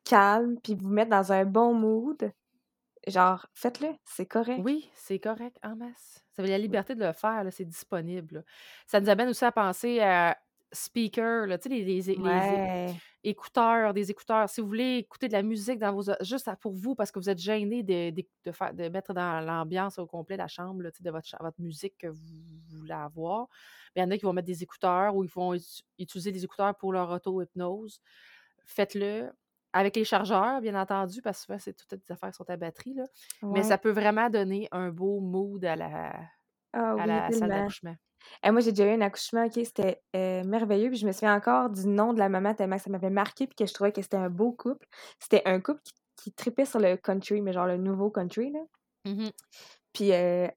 calme, puis vous mettre dans un bon mood. Genre, faites-le, c'est correct. Oui, c'est correct en masse. Ça veut dire la liberté de le faire, c'est disponible. Ça nous amène aussi à penser à speaker, tu sais, les, écouteurs, des écouteurs. Si vous voulez écouter de la musique dans vos juste pour vous, parce que vous êtes gêné de, de, faire, de mettre dans l'ambiance au complet la chambre de votre, votre musique que vous voulez avoir, il y en a qui vont mettre des écouteurs ou ils vont utiliser des écouteurs pour leur auto-hypnose. Faites-le avec les chargeurs, bien entendu, parce que souvent, c'est toutes des affaires qui sont à batterie. Là. Mais ça peut vraiment donner un beau mood à la, ah à la salle d'accouchement. Et moi, j'ai déjà eu un accouchement, OK, c'était euh, merveilleux. Puis je me souviens encore du nom de la maman tellement que ça m'avait marqué puis que je trouvais que c'était un beau couple. C'était un couple qui, qui tripait sur le country, mais genre le nouveau country, là. Mmh puis euh,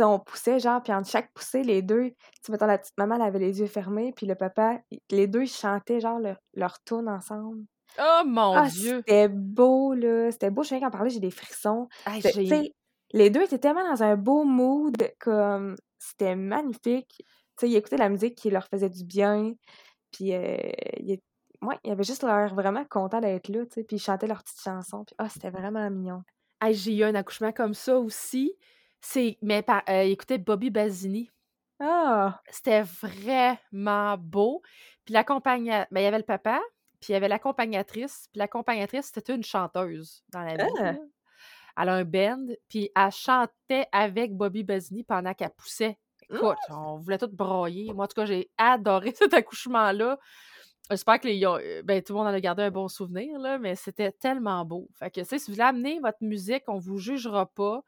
on poussait, genre, puis entre chaque poussée, les deux, tu mettons, la petite maman, elle avait les yeux fermés, puis le papa, les deux, chantaient, genre, leur, leur ensemble. Oh mon ah, Dieu! C'était beau, là. C'était beau. Je viens qu'en parler, j'ai des frissons. les deux étaient tellement dans un beau mood, comme c'était magnifique. Ils écoutaient la musique qui leur faisait du bien. Puis, euh, ils, avaient juste l'air vraiment contents d'être là, tu sais. Puis, ils chantaient leurs petites chansons. Puis, ah, c'était vraiment mignon. j'ai eu un accouchement comme ça aussi. C'est, mais euh, écoutez Bobby Basini. Ah! C'était vraiment beau. Puis ben, il y avait le papa, puis il y avait l'accompagnatrice. Puis l'accompagnatrice, c'était une chanteuse dans la vie. Ah! Elle a un band, puis elle chantait avec Bobby Basini pendant qu'elle poussait. Écoute, mmh! on voulait tout broyer. Moi, en tout cas, j'ai adoré cet accouchement-là. J'espère que les, euh, ben, tout le monde en a gardé un bon souvenir, là, mais c'était tellement beau. Fait que, si vous voulez amener votre musique, on ne vous jugera pas.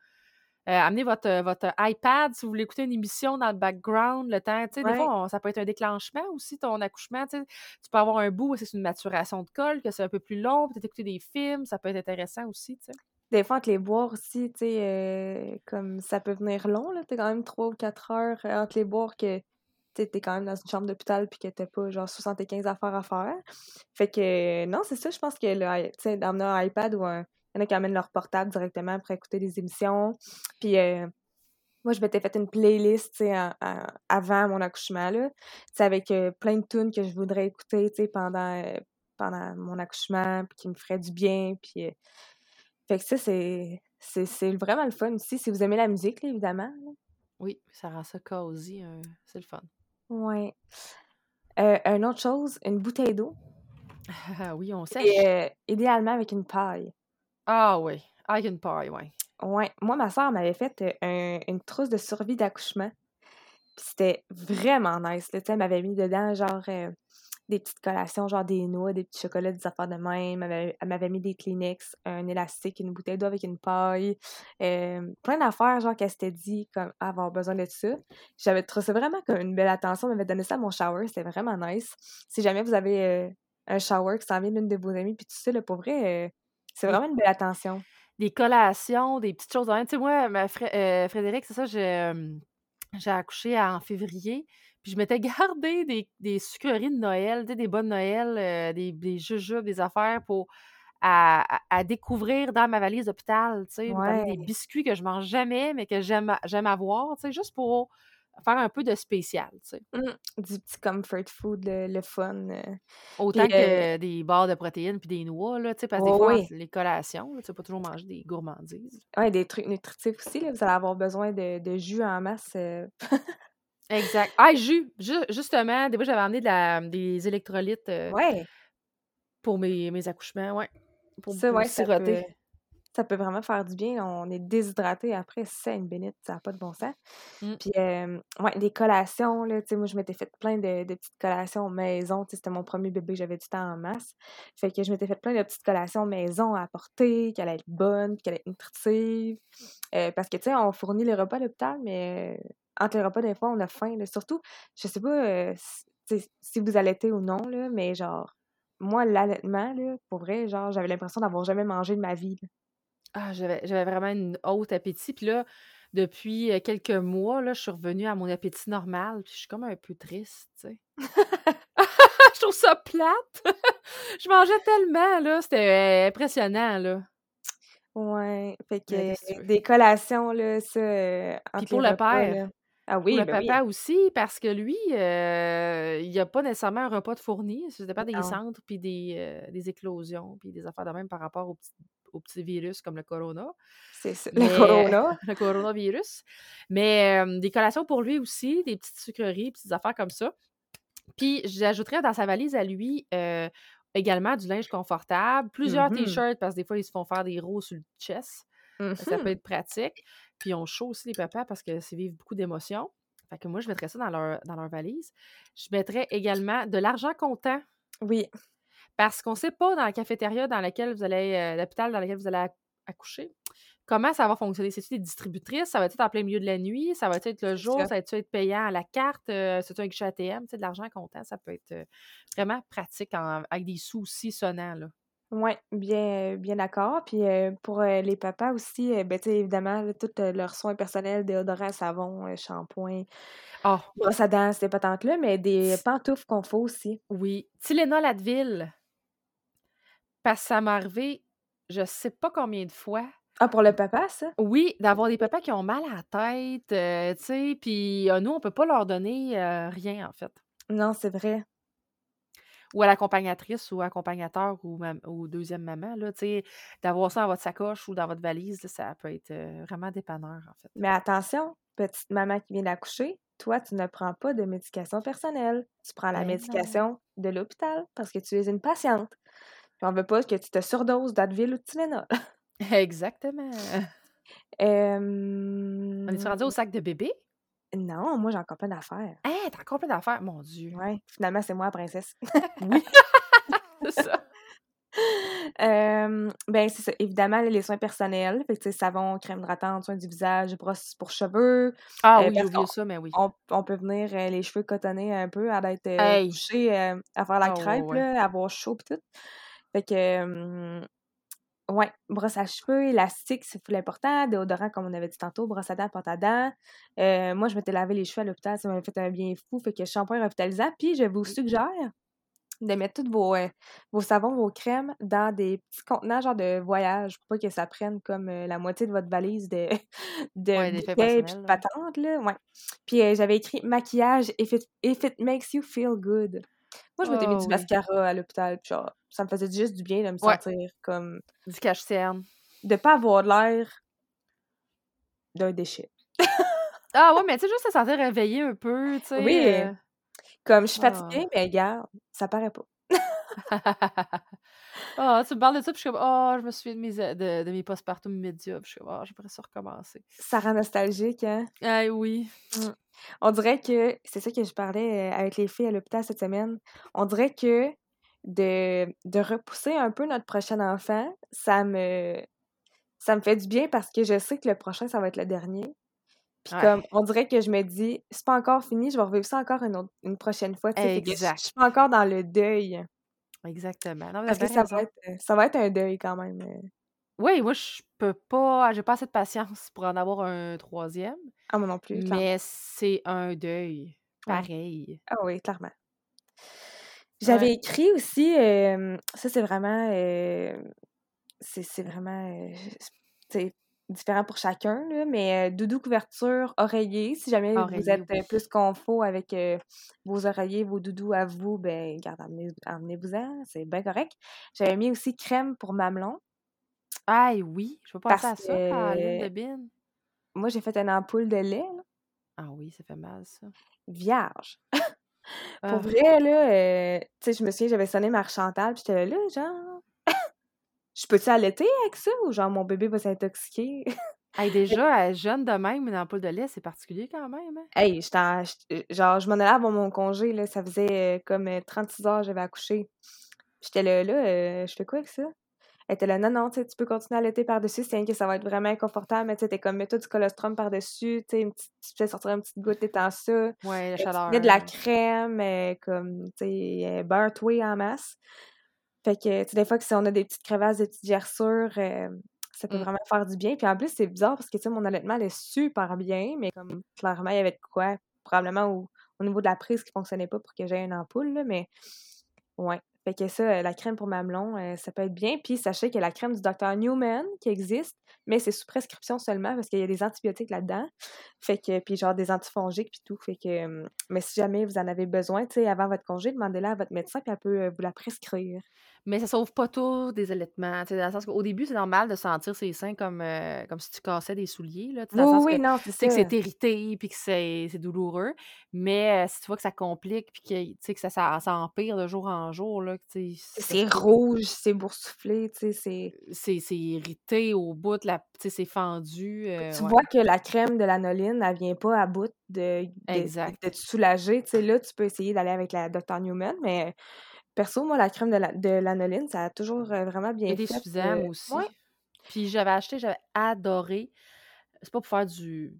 Euh, amenez votre, euh, votre iPad si vous voulez écouter une émission dans le background, le temps. Des fois, ça peut être un déclenchement aussi, ton accouchement. Tu peux avoir un bout, c'est une maturation de colle, que c'est un peu plus long, peut-être écouter des films, ça peut être intéressant aussi. Des fois, entre les boire aussi, tu sais, euh, comme ça peut venir long, là. T'es quand même 3 ou 4 heures entre les boires que t'es quand même dans une chambre d'hôpital puis que t'as pas genre 75 affaires à faire. Fait que non, c'est ça, je pense que tu sais, d'emmener un iPad ou un, il y en a qui amènent leur portable directement pour écouter des émissions. Puis euh, moi, je m'étais fait une playlist avant mon accouchement, là, avec euh, plein de tunes que je voudrais écouter pendant, euh, pendant mon accouchement, puis qui me feraient du bien. Puis, fait que ça, c'est, c'est, vraiment le fun aussi, si vous aimez la musique, évidemment. Oui, ça rend ça cosy, c'est le fun. Oui. une autre chose, une bouteille d'eau. Ah oui, on sait. idéalement avec une paille. Ah oui, avec une paille, oui. Ouais. Moi, ma soeur m'avait fait une trousse de survie d'accouchement. Puis c'était vraiment nice. Là. Elle m'avait mis dedans, genre, des petites collations, genre des noix, des petits chocolats, des affaires de même. Elle m'avait mis des Kleenex, un élastique, une bouteille d'eau avec une paille. plein d'affaires, genre, qu'elle s'était dit, comme, avoir besoin de ça. J'avais trouvé ça vraiment comme une belle attention. Elle m'avait donné ça à mon shower. C'était vraiment nice. Si jamais vous avez un shower qui s'en vient d'une de vos amies, puis tu sais, là, pour vrai c'est vraiment une belle attention. Des collations, des petites choses. Tu sais, moi, ma euh, Frédéric, c'est ça, j'ai accouché en février. Puis je m'étais gardé des, des sucreries de Noël, des bonnes Noël, euh, des, des jujubes, des affaires pour à, à, découvrir dans ma valise d'hôpital, tu sais, des biscuits que je mange jamais, mais que j'aime j'aime avoir, tu sais, juste pour faire un peu de spécial, tu sais. Mmh, du petit comfort food, le, fun. Euh. Autant que des barres de protéines puis des noix, là, tu sais, parce que des fois, les collations, tu sais, pas toujours manger des gourmandises. Oui, des trucs nutritifs aussi, là, vous allez avoir besoin de, de jus en masse. Euh. exact. Ah, jus! justement, des fois, j'avais amené de la, des électrolytes euh, ouais. pour mes, mes accouchements, ouais. Pour, ça, ouais, siroter ça peut vraiment faire du bien. On est déshydraté après, c'est une bénite, ça n'a pas de bon sens. Mmh. Puis, ouais, des collations, là, tu sais, moi, je m'étais fait plein de, petites collations maison, tu sais, c'était mon premier bébé, j'avais du temps en masse. Fait que je m'étais fait plein de petites collations maison à apporter, qu'elle allait être bonne, qu'elle allait être nutritive. parce que, tu sais, on fournit les repas à l'hôpital, mais entre les repas, des fois, on a faim, Surtout, je sais pas si vous allaitez ou non, là, mais genre, moi, l'allaitement, là, pour vrai, genre, j'avais l'impression d'avoir jamais mangé de ma vie. Ah, j'avais vraiment une haute appétit. Puis là, depuis quelques mois, là, je suis revenue à mon appétit normal. Puis je suis comme un peu triste, tu sais. je trouve ça plate. je mangeais tellement, là. C'était impressionnant, là. Ouais. Fait que des collations, là, ça. Puis pour le père. Ah oui, le ben papa aussi, parce que lui, il n'y a pas nécessairement un repas de fourni. Ça dépend des centres, puis des, des éclosions, puis des affaires de même par rapport aux petits aux petits virus comme le corona. C'est ça, le corona. le coronavirus. Mais des collations pour lui aussi, des petites sucreries, petites affaires comme ça. Puis j'ajouterais dans sa valise à lui également du linge confortable, plusieurs mmh t-shirts, parce que des fois, ils se font faire des rows sur le chest. Ça peut mmh être pratique. Puis on chaud aussi les papas parce que c'est vivre beaucoup d'émotions. Fait que moi, je mettrais ça dans leur, dans leur valise. Je mettrais également de l'argent comptant. Oui. Parce qu'on ne sait pas dans la cafétéria dans laquelle vous allez, euh, l'hôpital dans lequel vous allez accoucher, comment ça va fonctionner? C'est-tu des distributrices? Ça va être en plein milieu de la nuit? Ça va être le jour? Ça, va être payant à la carte? Euh, c'est un guichet ATM? de l'argent comptant, ça peut être euh, vraiment pratique avec des soucis sonnants. Là. Oui, bien, bien d'accord. Puis pour les papas aussi, ben, évidemment, tous leurs soins personnels, déodorant, savon, shampoing, oh. brosse à dents, pas tant que là, mais des pantoufles qu'on fait aussi. Oui. Tylenol Advil. Parce que ça m'est arrivé, je sais pas combien de fois. Ah, pour le papa, ça? Oui, d'avoir des papas qui ont mal à la tête, euh, tu sais, puis nous, on peut pas leur donner euh, rien, en fait. Non, c'est vrai. Ou à l'accompagnatrice ou accompagnateur ou, ou deuxième maman, là, tu sais, d'avoir ça dans votre sacoche ou dans votre valise, ça peut être euh, vraiment dépanneur, en fait. Mais attention, petite maman qui vient d'accoucher, toi, tu ne prends pas de médication personnelle. Tu prends la ben médication de l'hôpital parce que tu es une patiente. On veut pas que tu te surdoses d'Advil ou de Tylenol. Exactement. On est rendu au sac de bébé? Non, moi j'ai encore plein d'affaires. Hé, t'as encore plein d'affaires, mon Dieu. Ouais, finalement c'est moi la princesse. oui. c'est ça. ben, c'est ça. Évidemment, les soins personnels. Fait que, savon, crème hydratante, soins du visage, brosse pour cheveux. Ah oui, j'ai oublié ça, mais oui. On, peut venir les cheveux cotonnés un peu, à être euh, couché, à faire la oh, crêpe, là, avoir chaud et tout. Fait que, ouais, brosse à cheveux, élastique, c'est plus important. Déodorant, comme on avait dit tantôt, brosse à dents, pâte à dents. Euh, moi, je m'étais lavé les cheveux à l'hôpital, ça m'avait fait un bien fou. Fait que shampoing revitalisant. Puis, je vous suggère de mettre tous vos, euh, vos savons, vos crèmes dans des petits contenants genre de voyage pour pas que ça prenne comme la moitié de votre valise de, de ouais, bouteilles de patentes. Là. Ouais. Puis j'avais écrit maquillage if it, if it makes you feel good. Moi, je m'étais mis du oh, mascara à l'hôpital, genre, ça me faisait juste du bien de me sentir comme. Du cache-cerne. De pas avoir l'air d'un déchet. ah ouais, mais tu sais, juste se sentir réveillé un peu, tu sais. Oui. Euh. Comme je suis fatiguée, ah. mais regarde, ça paraît pas. Ah, tu me parles de ça, puis je suis comme, oh, je me souviens de mes, de, de mes postpartum immédiats, puis je suis comme, oh, j'aimerais ça recommencer. Ça rend nostalgique, hein? Ah oui. Mmh. On dirait que, c'est ça que je parlais euh, avec les filles à l'hôpital cette semaine, on dirait que de, de repousser un peu notre prochain enfant, ça me, ça me fait du bien parce que je sais que le prochain, ça va être le dernier. Puis comme, on dirait que je me dis, c'est pas encore fini, je vais revivre ça encore une, autre, une prochaine fois. Exact. Je suis pas encore dans le deuil. Exactement. Parce que ça va, être, euh, ça va être un deuil quand même. Euh. Oui, moi, je peux pas, j'ai pas assez de patience pour en avoir un troisième. Ah, moi non plus. Mais c'est un deuil. pareil. Ah oui, clairement. J'avais écrit aussi, ça c'est vraiment, c'est vraiment, différent pour chacun, là, mais doudou, couverture, oreiller, si jamais vous êtes plus confort avec vos oreillers, vos doudous à vous, ben, garde, emmenez-vous-en, c'est bien correct. J'avais mis aussi crème pour mamelon. Ah oui, je veux penser à ça, de bine. Moi, j'ai fait une ampoule de lait, Ah oui, ça fait mal, ça. Vierge. pour ah. vrai, là, tu sais, je me souviens, j'avais sonné Marc Chantal, puis j'étais là, genre, je peux-tu allaiter avec ça ou genre mon bébé va s'intoxiquer? hey, déjà, jeune de même, une ampoule de lait, c'est particulier quand même. Hein? Hey, j'étais genre, je m'en allais avant mon congé, là, ça faisait comme 36 heures j'avais accouché. J'étais là, là, je fais quoi avec ça? Elle était là, non, non, tu peux continuer à allaiter par-dessus, c'est que ça va être vraiment inconfortable, mais tu sais, comme, mets-toi du colostrum par-dessus, tu sais, sortir une petite goutte étant ça. Ouais, la chaleur. Mets de la crème, comme, tu sais, beurre-toué en masse. Fait que, tu des fois, que si on a des petites crevasses, des petites gerçures, euh, ça peut mmh. vraiment faire du bien. Puis en plus, c'est bizarre parce que, tu sais, mon allaitement allait super bien, mais comme clairement, il y avait de quoi, probablement au, au niveau de la prise qui fonctionnait pas pour que j'aie une ampoule, là, mais ouais. Fait que ça, la crème pour mamelon, euh, ça peut être bien. Puis sachez qu'il y a la crème du Dr Newman qui existe, mais c'est sous prescription seulement parce qu'il y a des antibiotiques là-dedans. Fait que, puis genre des antifongiques puis tout. Fait que, mais si jamais vous en avez besoin, tu sais, avant votre congé, demandez-la à votre médecin puis elle peut euh, vous la prescrire. Mais ça sauve pas tout des allaitements. Dans le sens qu'au début, c'est normal de sentir ses seins comme, euh, comme si tu cassais des souliers. Là, oui, oui, non, c'est que c'est irrité puis que c'est douloureux. Mais euh, si tu vois que ça complique puis que, que ça, ça, ça, empire de jour en jour, là, c'est rouge, c'est boursouflé, c'est... C'est irrité au bout, c'est fendu. Euh, tu vois que la crème de l'anoline, elle vient pas à bout de, de, de te soulager. là, tu peux essayer d'aller avec la Dr. Newman, mais Perso, moi, la crème de l'anoline, ça a toujours vraiment bien fait. suffisant euh, aussi. Puis j'avais acheté, j'avais adoré. C'est pas pour faire du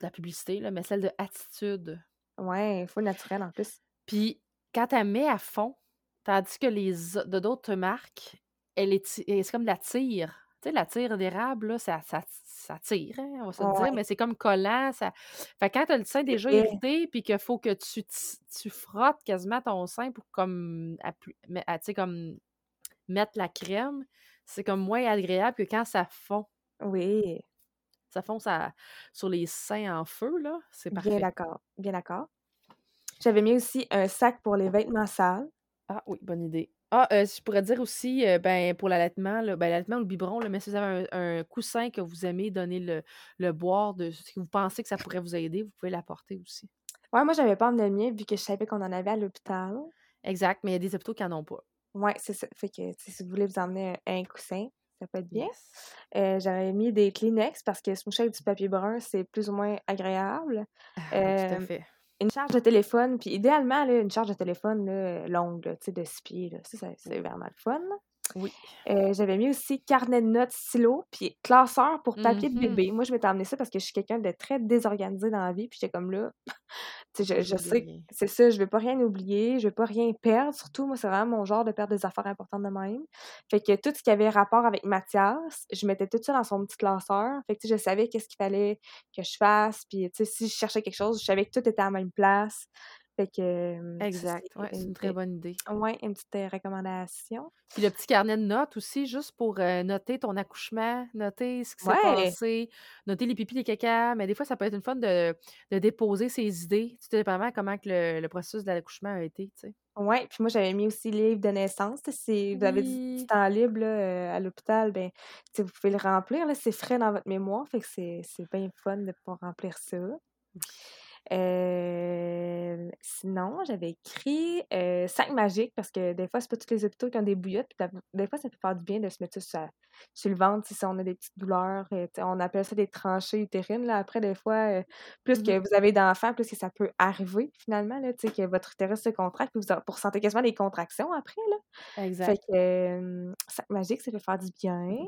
de la publicité, là, mais celle de Attitude. Ouais, faut naturel en plus. Puis quand elle met à fond, tandis que les de d'autres marques, elle est, c'est comme de la tire. Tu sais, la tire d'érable, là, ça, ça, ça tire, hein, on va se dire, mais c'est comme collant. Ça... Fait quand tu as le sein déjà irrité, puis qu'il faut que tu, tu frottes quasiment ton sein pour comme, comme mettre la crème, c'est comme moins agréable que quand ça fond. Oui. Ça fond ça, sur les seins en feu, là. C'est parfait. Bien d'accord. Bien d'accord. J'avais mis aussi un sac pour les vêtements sales. Ah oui, bonne idée. Ah, euh, je pourrais dire aussi, euh, ben, pour l'allaitement, ben, l'allaitement ou le biberon, mais si vous avez un, coussin que vous aimez donner le, le boire, de ce que vous pensez que ça pourrait vous aider, vous pouvez l'apporter aussi. Ouais, moi, j'avais pas emmené le mien vu que je savais qu'on en avait à l'hôpital. Exact, mais il y a des hôpitaux qui n'en ont pas. Ouais, c'est ça. Fait que si vous voulez vous emmener un, coussin, ça peut être bien. Euh, j'avais mis des Kleenex parce que se moucher avec du papier brun, c'est plus ou moins agréable. Ah, tout à fait une charge de téléphone, puis idéalement, là, une charge de téléphone là, longue, tu sais, de six pieds. Là. Ça, c'est vraiment le fun. Oui. Euh, j'avais mis aussi carnet de notes, stylo, puis classeur pour papier de mm-hmm. bébé. Moi, je m'étais emmené ça parce que je suis quelqu'un de très désorganisé dans la vie, puis j'étais comme là, je, je sais, c'est ça, je veux pas rien oublier, je veux pas rien perdre. Surtout, moi, c'est vraiment mon genre de perdre des affaires importantes de même. Fait que tout ce qui avait rapport avec Mathias, je mettais tout ça dans son petit classeur. Fait que, je savais qu'est-ce qu'il fallait que je fasse, puis, si je cherchais quelque chose, je savais que tout était à la même place. Fait que. Exact. Ouais, c'est une très bonne idée. Ouais, une petite recommandation. Puis le petit carnet de notes aussi, juste pour noter ton accouchement, noter ce qui s'est passé, noter les pipis, les caca. Mais des fois, ça peut être une fun de, de déposer ses idées, tout dépendamment comment que le, le processus de l'accouchement a été, tu sais. Oui, puis moi, j'avais mis aussi le livre de naissance. Si vous avez du temps libre là, à l'hôpital, ben, vous pouvez le remplir. C'est frais dans votre mémoire, fait que c'est bien fun de pouvoir remplir ça. Euh, sinon, j'avais écrit euh, sac magique parce que des fois, c'est pas tous les hôpitaux qui ont des bouillottes. des fois, ça peut faire du bien de se mettre ça sur, le ventre si on a des petites douleurs. Euh, on appelle ça des tranchées utérines. Là. Après, des fois, plus mmh que vous avez d'enfants, plus que ça peut arriver finalement, là, que votre utérus se contracte, puis vous, sentir quasiment des contractions après. Là. Exact. Fait que sac magique, ça peut faire du bien.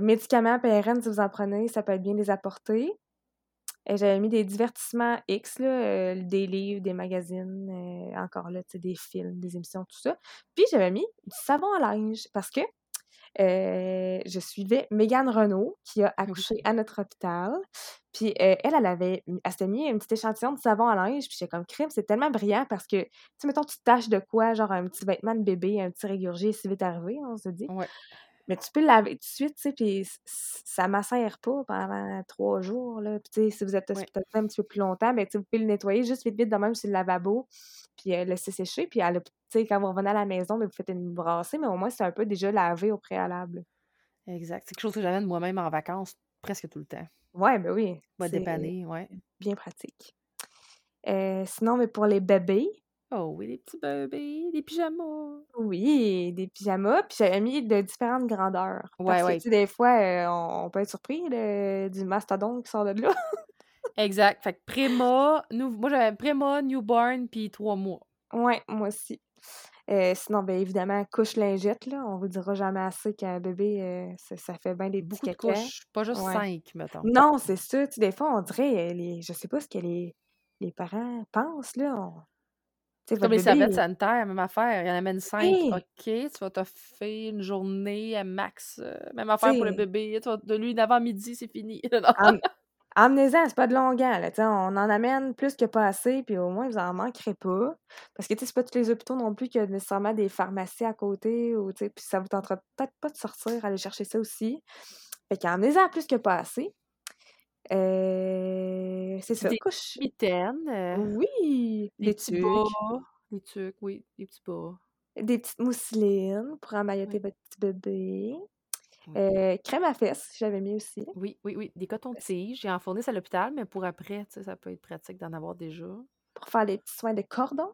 médicaments PRN, si vous en prenez, ça peut être bien les apporter. J'avais mis des divertissements X, là, euh, des livres, des magazines, euh, encore là, des films, des émissions, tout ça. Puis j'avais mis du savon à linge parce que euh, je suivais Mégane Renault, qui a accouché à notre hôpital. Puis euh, elle, elle avait, elle s'était mis un petit échantillon de savon à linge, puis j'étais comme crime, c'est tellement brillant parce que, tu sais, mettons, tu tâches de quoi, genre un petit vêtement de bébé, un petit régurgé, si vite arrivé, on se dit. Ouais. Mais tu peux le laver tout de suite, tu sais, puis ça macère pas pendant trois jours, là. Puis, tu sais, si vous êtes peut-être un petit peu plus longtemps, mais vous pouvez le nettoyer juste vite, vite de même sur le lavabo, puis euh, laisser sécher. Puis, tu sais, quand vous revenez à la maison, mais vous faites une brassée, mais au moins, c'est un peu déjà lavé au préalable. Exact. C'est quelque chose que j'amène moi-même en vacances presque tout le temps. Ouais, ben oui. Va dépanner, ouais. Bien pratique. Euh, sinon, mais pour les bébés, Oh oui, des petits bébés, des pyjamas. Oui, des pyjamas, puis j'avais mis de différentes grandeurs. Ouais, parce que, des fois, euh, on, peut être surpris du mastodon qui sort de là. exact. Fait que Préma, nous, moi j'avais Préma, Newborn, puis trois mois. Ouais, moi aussi. Euh, sinon, bien évidemment, couche lingette, là. On vous dira jamais assez qu'un bébé, euh, ça, fait bien des petits Beaucoup de couches, pas juste cinq, mettons. Non, c'est ça. Tu des fois, on dirait, les, je sais pas ce que les, les parents pensent, là. Comme les serviettes sanitaires, même affaire. Il y en amène cinq. OK, tu vas t'offrir une journée à max. Euh, même affaire pour le bébé. de lui, d'avant midi, c'est fini. Amenez-en, c'est pas de longueur. Là, on en amène plus que pas assez, puis au moins, vous en manquerez pas. Parce que c'est pas tous les hôpitaux non plus qui ont nécessairement des pharmacies à côté, ou puis ça vous tentera peut-être pas de sortir, aller chercher ça aussi. Fait qu'emmenez-en plus que pas assez. Euh, c'est ça. Des couches mitaines. Euh, oui! Des, petits bas. Des oui, des petits bas. Des petites mousselines pour emmailloter votre petit bébé. Euh, crème à fesses, j'avais mis aussi. Oui, oui, oui. Des cotons-tiges. J'ai enfourné ça à l'hôpital, mais pour après, ça peut être pratique d'en avoir déjà. Pour faire les petits soins de cordon.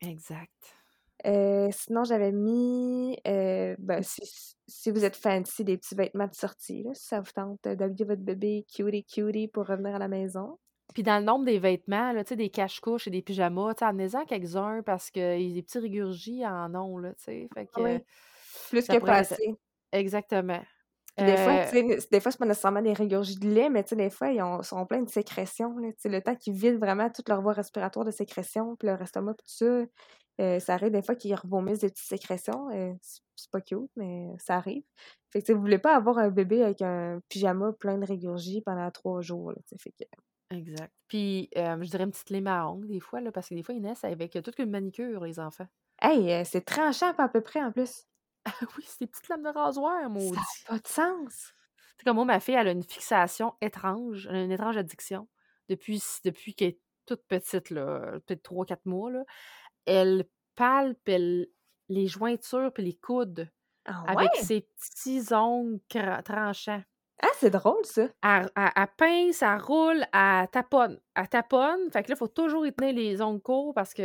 Exact. Euh, sinon, j'avais mis, euh, ben, si, vous êtes fancy, des petits vêtements de sortie, là, si ça vous tente d'habiller votre bébé cutie cutie pour revenir à la maison. Puis dans le nombre des vêtements, là, des cache-couches et des pyjamas, amenez-en quelques-uns parce que des petits régurgis en ont, là, tu sais. Fait que, Plus que pas assez. Exactement. des fois, euh des fois, c'est pas nécessairement des régurgis de lait, mais des fois, ils ont, sont pleins de sécrétions. Là, le temps qu'ils vident vraiment toute leur voie respiratoire de sécrétion, puis leur estomac, tout ça, euh, ça arrive des fois qu'ils revomissent des petites sécrétions. Euh, c'est pas cute, mais ça arrive. Fait que vous voulez pas avoir un bébé avec un pyjama plein de régurgie pendant trois jours. Là, fait que... Exact. Puis, je dirais une petite lime à ongles, des fois, là, parce que des fois, ils naissent avec toute une manicure, les enfants. Hey, euh, c'est tranchant à peu près en plus. Ah oui, c'est des petites lames de rasoir, maudit. Ça n'a pas de sens. C'est comme moi, ma fille, elle a une fixation étrange, une étrange addiction depuis, depuis qu'elle est toute petite, là, peut-être 3-4 mois. Là elle palpe les jointures puis les coudes ah avec ses petits ongles tranchants. Ah, c'est drôle, ça. Elle, pince, elle roule, elle taponne. Elle taponne. Fait que là, il faut toujours y tenir les ongles courts parce que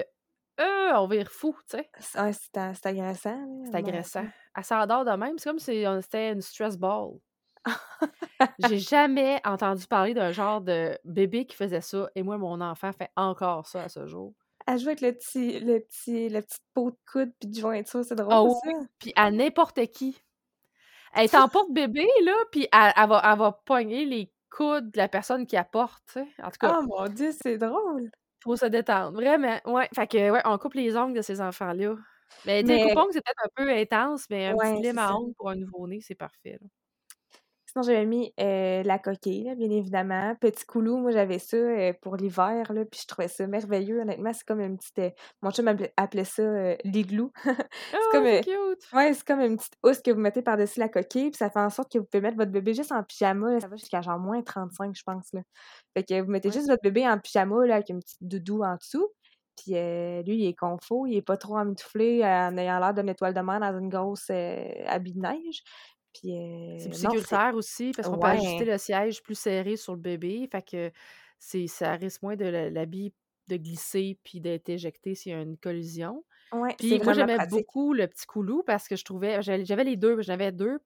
eux, on vire fou, tu sais. Ah, c'est agressant. C'est agressant. Elle s'endort de même. C'est comme si c'était une stress ball. J'ai jamais entendu parler d'un genre de bébé qui faisait ça. Et moi, mon enfant fait encore ça à ce jour. Elle joue avec le petit, le petit, la petite peau de coude puis de jointure, c'est drôle. Oh, ça. Puis à n'importe qui. Elle est en porte-bébé, là, puis elle, va, elle va pogner les coudes de la personne qui apporte, tu sais. En tout cas. Oh mon Dieu, c'est drôle! Faut se détendre, vraiment. Ouais, fait que, ouais, on coupe les ongles de ces enfants-là. Mais, mais... coupe c'est peut-être un peu intense, mais un petit lime à ongles pour un nouveau-né, c'est parfait. Là j'avais mis euh, la coquille, bien évidemment. Petit coulou, moi, j'avais ça euh, pour l'hiver, là, puis je trouvais ça merveilleux. Honnêtement, c'est comme une petite... Euh, mon chum appelait ça l'igloo. c'est oh, comme, cute! Ouais, c'est comme une petite housse que vous mettez par-dessus la coquille, puis ça fait en sorte que vous pouvez mettre votre bébé juste en pyjama. ça va jusqu'à genre moins 35, je pense. Là. Fait que vous mettez juste votre bébé en pyjama, là, avec une petite doudou en dessous. Puis lui, il est confort, il est pas trop emmitouflé en ayant l'air d'une étoile de mer dans une grosse habit de neige c'est plus sécuritaire aussi parce qu'on peut ajuster le siège plus serré sur le bébé. Fait que c'est, ça risque moins de l'habit de glisser puis d'être éjecté s'il y a une collision. puis moi, j'aimais beaucoup le petit coulou parce que je trouvais. J'avais les deux, j'avais deux.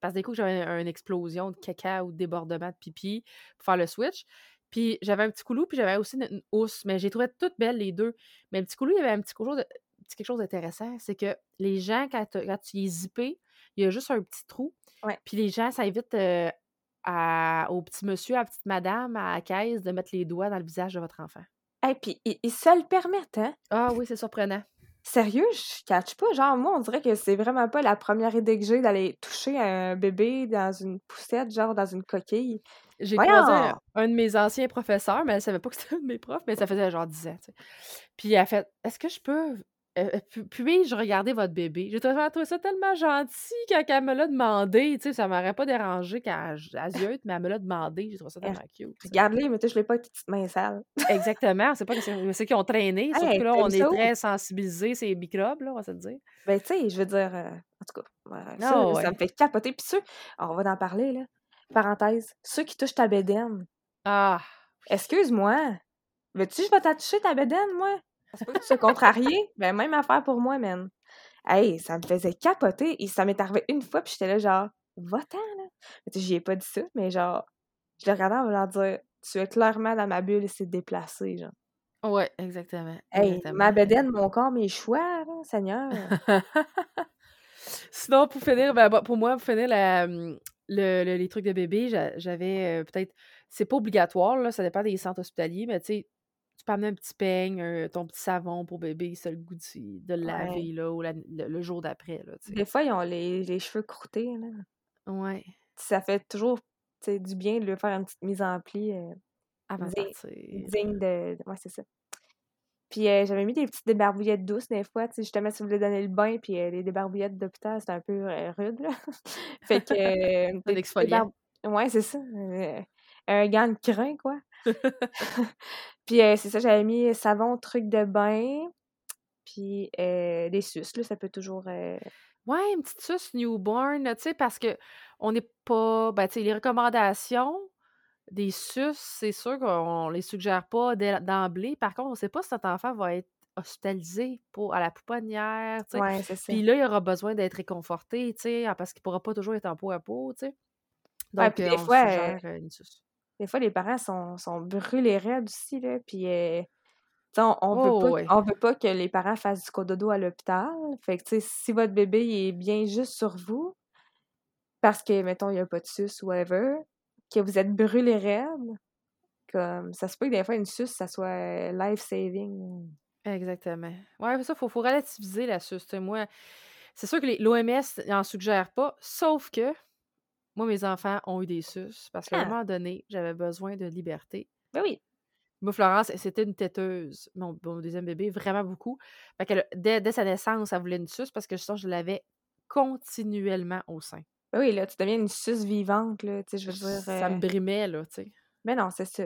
Parce que des coups, j'avais une explosion de caca ou de débordement de pipi pour faire le switch. Puis j'avais un petit coulou, puis j'avais aussi une, housse. Mais j'ai trouvé toutes belles les deux. Mais le petit coulou, il y avait un petit, quelque chose d'intéressant. C'est que les gens, quand, quand tu les zippais, il y a juste un petit trou. Puis les gens, ça évite au petit monsieur, à la petite madame, à la caisse, de mettre les doigts dans le visage de votre enfant. Et puis, ils, se le permettent, hein? Ah oui, c'est surprenant. Sérieux, je catch pas. Genre, moi, on dirait que c'est vraiment pas la première idée que j'ai d'aller toucher un bébé dans une poussette, genre dans une coquille. J'ai croisé un, de mes anciens professeurs, mais elle savait pas que c'était un de mes profs, mais ça faisait genre 10 ans, tu sais. Puis elle a fait Est-ce que je peux euh, euh, puis-je regarder votre bébé? J'ai trouvé, ça tellement gentil quand elle me l'a demandé. Tu sais, ça m'aurait pas dérangé quand elle mais elle me l'a demandé. J'ai trouvé ça tellement cute. Regarde-les, mais l'ai pas avec tes petites mains sales. Exactement. C'est pas que c'est qui ont traîné. Surtout là, on est très sensibilisés, ces microbes, là, on va se le dire. Ben, tu sais, je veux dire, euh, en tout cas, ça, ça, me fait capoter. Puis ceux, on va en parler, là. Parenthèse, ceux qui touchent ta bédaine. Ah! Excuse-moi. Veux-tu que je vais t'attoucher ta bédaine, moi? Se contrarier, ben même affaire pour moi, man. Hey, ça me faisait capoter et ça m'est arrivé une fois, puis j'étais là, genre, va-t'en, là. J'y ai pas dit ça, mais genre, je le regardais en voulant dire, tu es clairement dans ma bulle et c'est déplacé, genre. Ouais, exactement. Hey, ma bedaine, mon corps, mes choix, là, Seigneur. Sinon, pour finir, ben, pour moi, pour finir la, le, les trucs de bébé, j'avais euh, peut-être. C'est pas obligatoire, là, ça dépend des centres hospitaliers, mais tu sais, tu peux amener un petit peigne, ton petit savon pour bébé, ça le goût de, le laver là, ou le, jour d'après. Des fois, ils ont les, les cheveux croûtés. Là. Ouais. Ça fait toujours du bien de lui faire une petite mise en pli. Euh, Avant digne, de. Ouais, c'est ça. Puis euh, j'avais mis des petites débarbouillettes douces des fois, tu sais, justement, si vous voulez donner le bain, puis euh, les débarbouillettes d'hôpital, c'est un peu rude, là. fait que... un exfoliant. Ouais, c'est ça. un gant de crin, quoi. puis euh, c'est ça, j'avais mis savon, truc de bain, puis euh, des suces, là, ça peut toujours... Euh ouais, une petite suce newborn, tu sais, parce que on n'est pas... Ben, tu sais, les recommandations des suces, c'est sûr qu'on les suggère pas d'emblée. Par contre, on ne sait pas si cet enfant va être hospitalisé pour, à la pouponnière, tu sais. Ouais, c'est ça. Puis là, il aura besoin d'être réconforté, tu sais, parce qu'il ne pourra pas toujours être en peau à peau, tu sais. Donc, des on fois, suggère une suce des fois, les parents sont, sont brûlés raides aussi, là, puis euh, on, on, veut pas, oh, veut pas que les parents fassent du cododo à l'hôpital. Fait que, si votre bébé est bien juste sur vous, parce que, mettons, il n'y a pas de suce ou whatever, que vous êtes brûlés raides, comme, ça se peut que des fois, une suce, ça soit life-saving. Exactement. Ouais, ça, il faut, faut relativiser la suce. Moi, c'est sûr que l'OMS n'en suggère pas, sauf que moi, mes enfants ont eu des suces parce qu'à un ah! moment donné, j'avais besoin de liberté. Ben oui. Moi, Florence, c'était une têteuse, mon, deuxième bébé, vraiment beaucoup. Fait que dès, sa naissance, elle voulait une suce parce que je, je l'avais continuellement au sein. Ben oui, là, tu deviens une suce vivante, là, tu sais, je veux dire... Ça me euh brimait, là, tu sais. Mais non, c'est ça.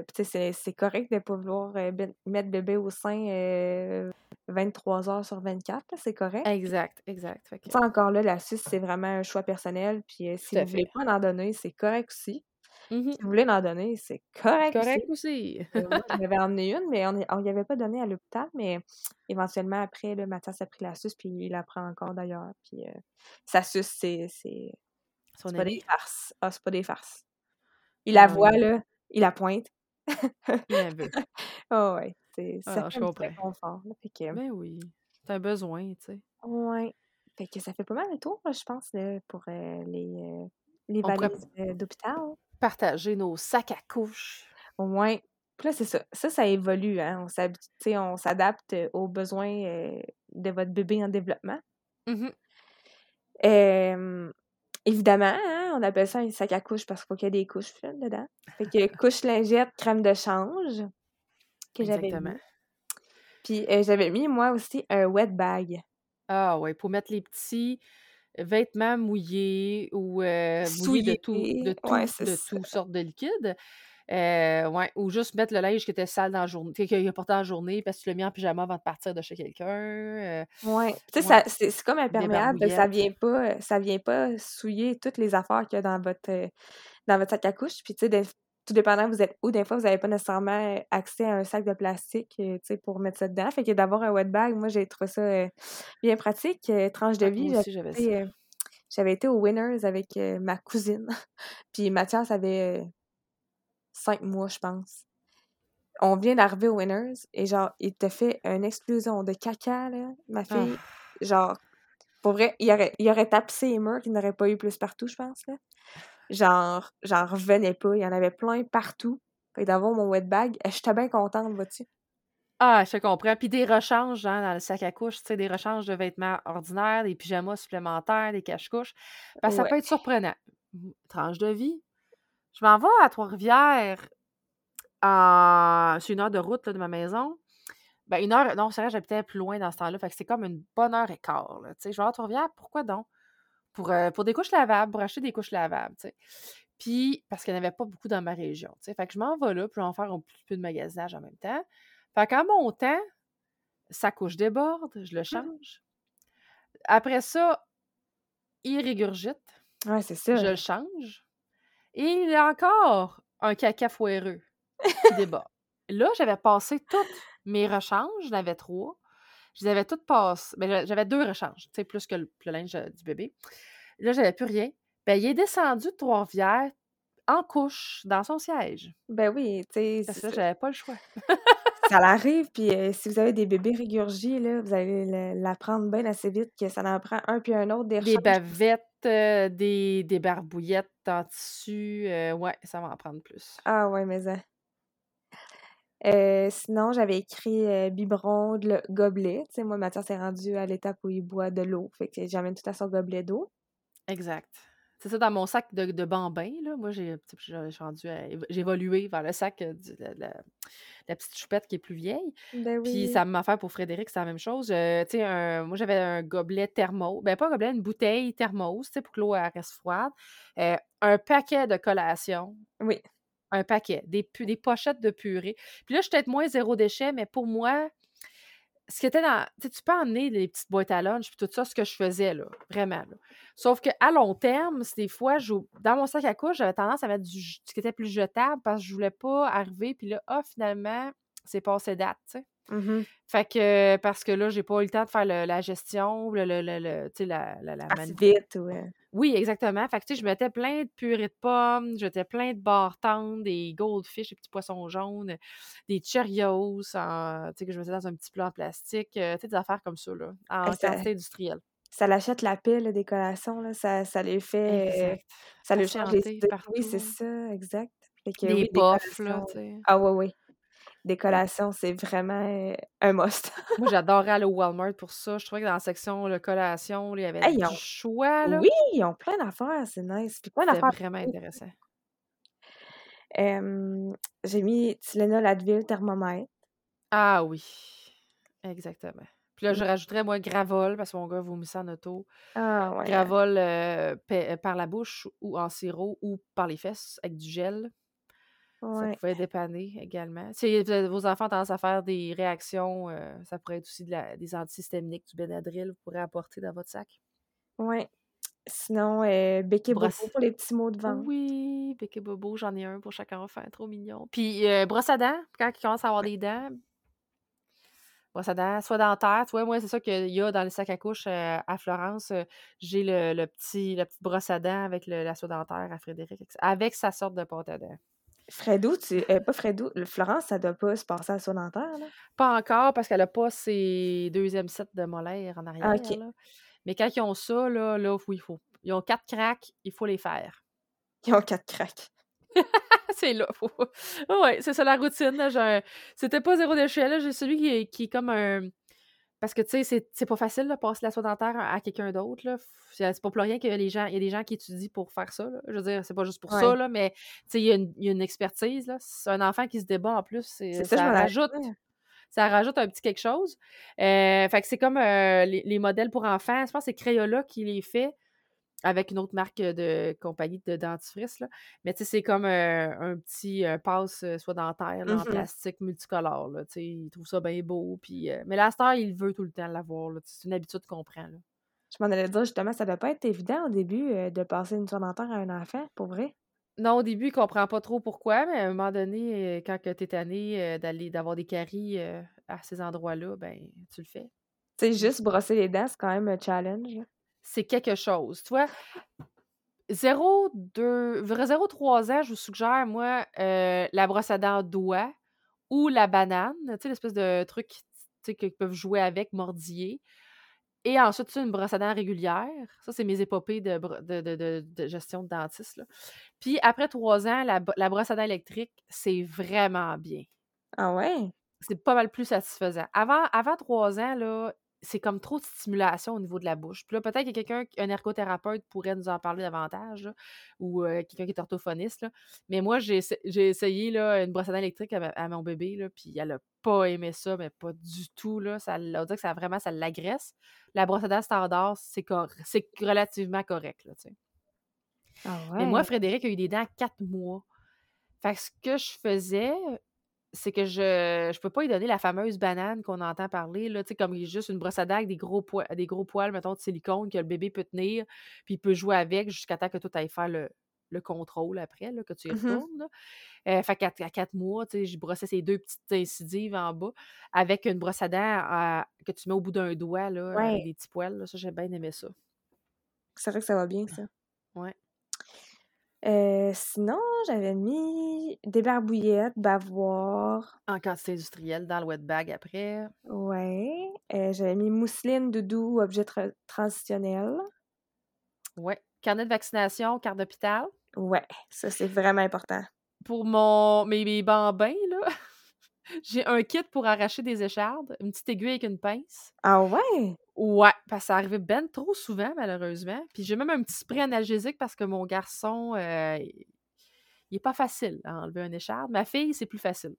C'est correct de ne pas vouloir euh, mettre bébé au sein 23 euh, heures sur 24, c'est correct. Exact, exact. encore là, la suce, c'est vraiment un choix personnel. Puis euh, si vous ne voulez pas en donner, c'est correct aussi. Mmh si vous voulez en donner, c'est correct, correct aussi. moi, j'en avais emmené une, mais on n'y avait pas donné à l'hôpital. Mais éventuellement, après, là, Mathias a pris la suce, puis il la prend encore d'ailleurs. Puis sa suce, c'est. C'est pas des farces. Ah, c'est pas des farces. Il la voit, là, il la pointe. Il veut. oh, ouais. C'est, ça ah, fait un confort. Là, fait que... Ben oui. C'est un besoin, tu sais. Ouais. Fait que ça fait pas mal le tour, je pense, pour euh, les, euh, les valises euh, d'hôpital. Partager nos sacs à couches. Ouais. Puis là, c'est ça. Ça, ça évolue. Hein? On, s'adapte aux besoins de votre bébé en développement. Mmh évidemment, hein, on appelle ça un sac à couches parce qu'il faut qu'il y ait des couches dedans. Fait que couche lingette, crème de change que j'avais mis. Puis euh, j'avais mis, moi aussi, un wet bag. Ah ouais, pour mettre les petits vêtements mouillés ou euh, mouillés de tout, de tout, de toutes sortes de liquides. Euh, ouais, ou juste mettre le linge qui était sale dans la journée, qu'il a porté en journée parce que tu l'as mis en pyjama avant de partir de chez quelqu'un. Euh, ouais. Tu sais, c'est comme imperméable, ça vient pas, ça vient pas souiller toutes les affaires qu'il y a dans votre, euh, dans votre sac à couche. Puis tu sais, tout dépendant vous êtes où, des fois, vous n'avez pas nécessairement accès à un sac de plastique sais, pour mettre ça dedans. Fait que d'avoir un wet bag, moi, j'ai trouvé ça bien pratique. tranche de vie, j'avais été, au Winners avec ma cousine. Puis Mathias avait cinq mois, je pense. On vient d'arriver au Winners et genre, il te fait une explosion de caca, là, ma fille. Ah. Genre, pour vrai, il aurait, il aurait tapé ses murs qu'il n'aurait pas eu plus partout, je pense, là. Genre, j'en revenais pas. Il y en avait plein partout. Fait d'avoir mon wet bag, j'étais bien contente, vois-tu. Ah, je comprends. Puis des rechanges hein, dans le sac à couche, tu sais, des rechanges de vêtements ordinaires, des pyjamas supplémentaires, des cache-couches. Que ça peut être surprenant. Mmh, tranche de vie. Je m'en vais à Trois-Rivières. C'est une heure de route de ma maison. Ben, une heure, non, c'est vrai, j'habitais plus loin dans ce temps-là. Fait que c'est comme une bonne heure et quart. Là, je vais à Trois-Rivières, pourquoi donc? Pour, euh, pour des couches lavables, pour acheter des couches lavables. sais. Puis, parce qu'il n'y en avait pas beaucoup dans ma région. sais. Fait que je m'en vais là, puis je vais en faire un petit peu de magasinage en même temps. Fait qu'en montant, sa couche déborde, je le mmh. change. Après ça, il régurgite. Ouais, c'est ça. Je le change. Et il y a encore un caca foireux qui déborde. Là, j'avais passé toutes mes rechanges, j'en avais trois. Je les avais toutes passées. Ben, j'avais deux rechanges, tu sais, plus que le, linge euh, du bébé. Là, j'avais plus rien. Ben, il est descendu de Trois-Rivières en couche dans son siège. Ben oui, tu sais. Ça, j'avais pas le choix. Ça l'arrive, puis euh, si vous avez des bébés régurgis, là, vous allez l'apprendre bien assez vite que ça en prend un puis un autre. Des, des bavettes, euh, des, des, barbouillettes en tissu. Euh, ouais, ça va en prendre plus. Ah ouais, mais ça. sinon, j'avais écrit biberon, le gobelet. Tu sais, moi, Mathieu s'est rendu à l'étape où il boit de l'eau. Fait que j'amène tout à son gobelet d'eau. Exact. C'est ça, dans mon sac de, de bambins, là, moi, j'ai évolué vers le sac de la, petite choupette qui est plus vieille. Ben Puis ça m'a fait pour Frédéric, c'est la même chose. Euh, tu sais, moi, j'avais un gobelet thermo. Ben, pas un gobelet, une bouteille thermos, tu sais, pour que l'eau reste froide. Euh, un paquet de collations. Oui. Un paquet. Des, des pochettes de purée. Puis là, je suis peut-être moins zéro déchet, mais pour moi, ce qui était dans. Tu peux emmener des petites boîtes à lunch, puis tout ça, ce que je faisais, là, vraiment. Là. Sauf qu'à long terme, des fois, dans mon sac à couche, j'avais tendance à mettre du, ce qui était plus jetable parce que je voulais pas arriver, puis là, ah, finalement, c'est passé date, tu sais. Mmh fait que, parce que là, j'ai pas eu le temps de faire la gestion, le, le, le, tu sais, la, la, la vite, ouais. Oui, exactement. Fait que, tu sais, je mettais plein de purées de pommes, je mettais plein de barres des goldfish, des petits poissons jaunes, des Cheerios, tu sais, que je mettais dans un petit plat en plastique, euh, tu sais, des affaires comme ça, là, en quantité industrielle. Ça l'achète la pile des collations, là, ça, ça les fait... ça le change les Oui, c'est ça, exact. des oui, puffs, là, tu sais. Ah, oui, oui des collations, c'est vraiment un must. Moi, j'adorais aller au Walmart pour ça. Je trouvais que dans la section le collation, il y avait du choix. Là. Oui, ils ont plein d'affaires, c'est nice. Puis plein d'affaires. vraiment intéressant. J'ai mis Tylenol Advil thermomètre. Ah oui, exactement. Puis là, je rajouterais, moi, Gravol, parce que mon gars vomissait en auto. Ah ouais. Gravol euh, par la bouche ou en sirop ou par les fesses avec du gel. Ça pouvait dépanner également. Si vos enfants ont tendance à faire des réactions, euh, ça pourrait être aussi des antisystémiques, du Benadryl, vous pourrez apporter dans votre sac. Oui. Sinon, euh, Bobo pour les petits mots de ventre. Oui, Béquet Bobo, j'en ai un pour chaque enfant, trop mignon. Puis, euh, brosse à dents, quand ils commencent à avoir des dents, brosse à dents, soit dentaire. Tu vois, moi, c'est ça qu'il y a dans les sacs à couche euh, à Florence. J'ai le, petit, la petite brosse à dents avec le, la soie dentaire à Frédéric, avec sa sorte de pâte à dents. Fredo, tu... Euh, pas Fredo, Florence, ça doit pas se passer à son dentaire, là? Pas encore, parce qu'elle a pas ses deuxième sets de molaires en arrière. là. Mais quand ils ont ça, là, là oui, il faut. Ils ont quatre cracks, il faut les faire. Ils ont quatre cracks. c'est là. Faut... ouais, c'est ça la routine. C'était pas zéro déchet. Là. J'ai celui qui est, qui est comme un parce que, tu sais, c'est pas facile de passer la soie dentaire à quelqu'un d'autre. C'est pas pour rien qu'il y a les gens, il y a des gens qui étudient pour faire ça. Je veux dire, c'est pas juste pour ça, là, mais il y, a une, y a une expertise. C'est un enfant qui se débat en plus. Ça, ça rajoute. Ça rajoute un petit quelque chose. Euh, fait que c'est comme euh, les, les, modèles pour enfants. Je pense que c'est Crayola qui les fait avec une autre marque de compagnie de dentifrice. Là. Mais tu sais, c'est comme un petit passe soit dentaire en mmh plastique multicolore. Là, il trouve ça bien beau. Puis, mais la star, il veut tout le temps l'avoir. C'est une habitude qu'on prend. Là. Je m'en allais dire justement, ça doit pas être évident au début de passer une soie dentaire à un enfant, pour vrai? Non, au début, il comprend pas trop pourquoi, mais à un moment donné, quand tu es tanné d'aller d'avoir des caries à ces endroits-là, ben tu le fais. Tu sais, juste brosser les dents, c'est quand même un challenge c'est quelque chose. Tu vois, 0, 2, 0, 3 ans, je vous suggère, moi, euh, la brosse à dents doigt ou la banane, tu sais, l'espèce de truc qu'ils peuvent jouer avec, mordiller. Et ensuite, une brosse à dents régulière. Ça, c'est mes épopées de, de, gestion de dentiste. Puis après trois ans, la, la brosse à dents électrique, c'est vraiment bien. Ah ouais? C'est pas mal plus satisfaisant. Avant, avant trois ans, là, c'est comme trop de stimulation au niveau de la bouche. Puis là, peut-être que quelqu'un, un ergothérapeute pourrait nous en parler davantage, ou euh, quelqu'un qui est orthophoniste. Mais moi, j'ai essayé là, une brosse à dents électrique à, mon bébé, là, puis elle a pas aimé ça, mais pas du tout. Là. Ça, on dirait que ça vraiment, ça l'agresse. La brosse à dents standard, c'est relativement correct. Là, ah Mais moi, Frédéric a eu des dents à quatre mois. Fait que ce que je faisais, c'est que je je peux pas lui donner la fameuse banane qu'on entend parler, là, comme juste une brosse à dents avec des gros, poils, des gros poils, mettons, de silicone que le bébé peut tenir, puis il peut jouer avec jusqu'à temps que toi, tu ailles faire le, contrôle après, là, que tu y mmh retournes. Euh, fait qu'à à quatre mois, j'ai brossé ces deux petites incisives en bas avec une brosse à dents que tu mets au bout d'un doigt, là, avec des petits poils. Là. Ça, j'ai bien aimé ça. C'est vrai que ça va bien, ça. Ouais. Euh, sinon, j'avais mis des barbouillettes, bavoir. En quantité industrielle dans le wet bag après. Ouais. Euh, j'avais mis mousseline, doudou, objet transitionnel. Ouais. Carnet de vaccination, carte d'hôpital. Ouais, ça c'est vraiment important. Pour mon mes, mes bambins, là, j'ai un kit pour arracher des échardes, une petite aiguille avec une pince. Ah ouais? Ouais, parce que ça arrivait ben trop souvent, malheureusement. Puis j'ai même un petit spray analgésique parce que mon garçon, euh, il est pas facile à enlever un écharde. Ma fille, c'est plus facile.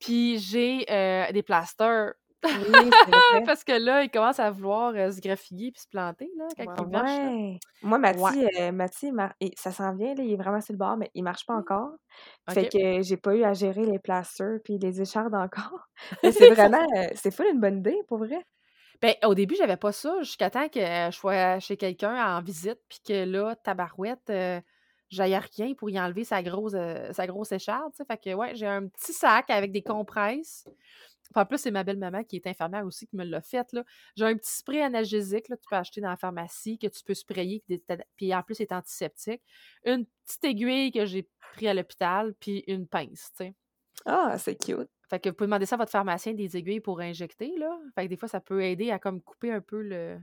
Puis j'ai euh, des plasters Parce que là, il commence à vouloir euh, se graffiller puis se planter là, quand il marche. Moi, Mathieu, euh, ça s'en vient, là, il est vraiment sur le bord, mais il marche pas mmh. encore. Fait que j'ai pas eu à gérer les plasters puis les échardes encore. c'est vraiment, c'est fou une bonne idée, pour vrai. Ben, au début, j'avais pas ça jusqu'à temps que je sois chez quelqu'un en visite puis que là, tabarouette, euh, j'aille rien pour y enlever sa grosse, sa grosse écharde. Fait que ouais, j'ai un petit sac avec des compresses en plus, c'est ma belle-maman qui est infirmière aussi qui me l'a fait. J'ai un petit spray analgésique que tu peux acheter dans la pharmacie, que tu peux sprayer, puis en plus, c'est antiseptique. Une petite aiguille que j'ai pris à l'hôpital, puis une pince, Ah, c'est cute. Fait que vous pouvez demander ça à votre pharmacien des aiguilles pour injecter, là. Fait que des fois, ça peut aider à comme couper un peu le,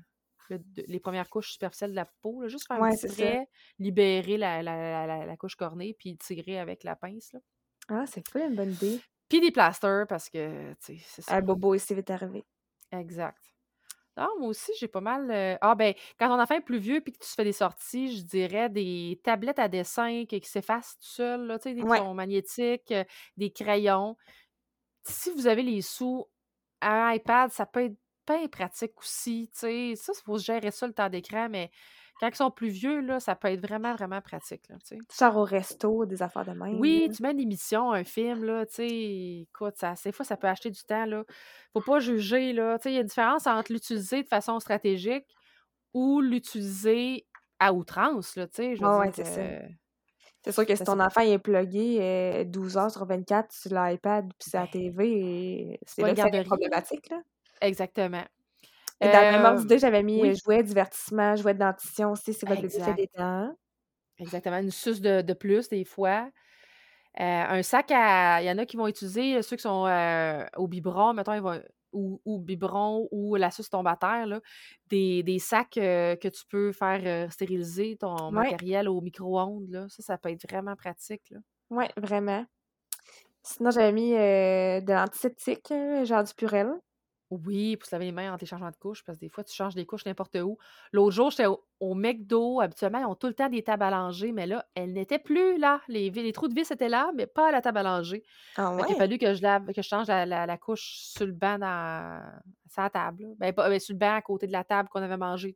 les premières couches superficielles de la peau, juste faire un petit spray, libérer la, couche cornée, puis tirer avec la pince, là. Ah, c'est pas une bonne idée. Puis des plasters parce que, tu sais, c'est ça. Un bobo ici vite arrivé. Exact. Ah, moi aussi, j'ai pas mal. Euh, ah, ben, quand ton enfant est plus vieux puis que tu fais des sorties, je dirais des tablettes à dessin qui, s'effacent tout seul, là, tu sais, des crayons magnétiques, euh, des crayons. Si vous avez les sous, un iPad, ça peut être pas pratique aussi, tu sais. Ça, il faut gérer ça le temps d'écran, mais quand ils sont plus vieux, là, ça peut être vraiment, vraiment pratique. Là, tu sors au resto, des affaires de même. Oui, tu mets une émission, un film, là, tu sais, écoute, ça, des fois, ça peut acheter du temps, là. Faut pas juger, là. Tu sais, il y a une différence entre l'utiliser de façon stratégique ou l'utiliser à outrance, là, tu sais. ouais, c'est ça. C'est sûr que si ton enfant est plugué 12 euh, heures sur 24 sur l'iPad puis sur la TV, c'est là que problématique, là. Exactement. Et dans le même ordre d'idée, j'avais mis oui. jouet, divertissement, jouet de dentition aussi, c'est votre bébé des dents. Exactement, une suce de, de plus des fois. Euh, un sac à. Il y en a qui vont utiliser, ceux qui sont euh, au biberon, mettons, ils vont, ou, ou biberon ou la suce tombe à terre, là, des, des sacs euh, que tu peux faire stériliser ton matériel au micro-ondes. Ça, ça peut être vraiment pratique. Oui, vraiment. Sinon, j'avais mis de l'antiseptique, genre du purel. Oui, pour se laver les mains entre les changements de couches, parce que des fois, tu changes des couches n'importe où. L'autre jour, j'étais au, McDo. Habituellement, ils ont tout le temps des tables à langer, mais là, elles n'étaient plus là. Les, les trous de vis étaient là, mais pas à la table à langer. Ah il a fallu que je lave, que je change la, couche sur le banc dans, sur la table. Ben, pas, ben, sur le banc à côté de la table qu'on avait mangé.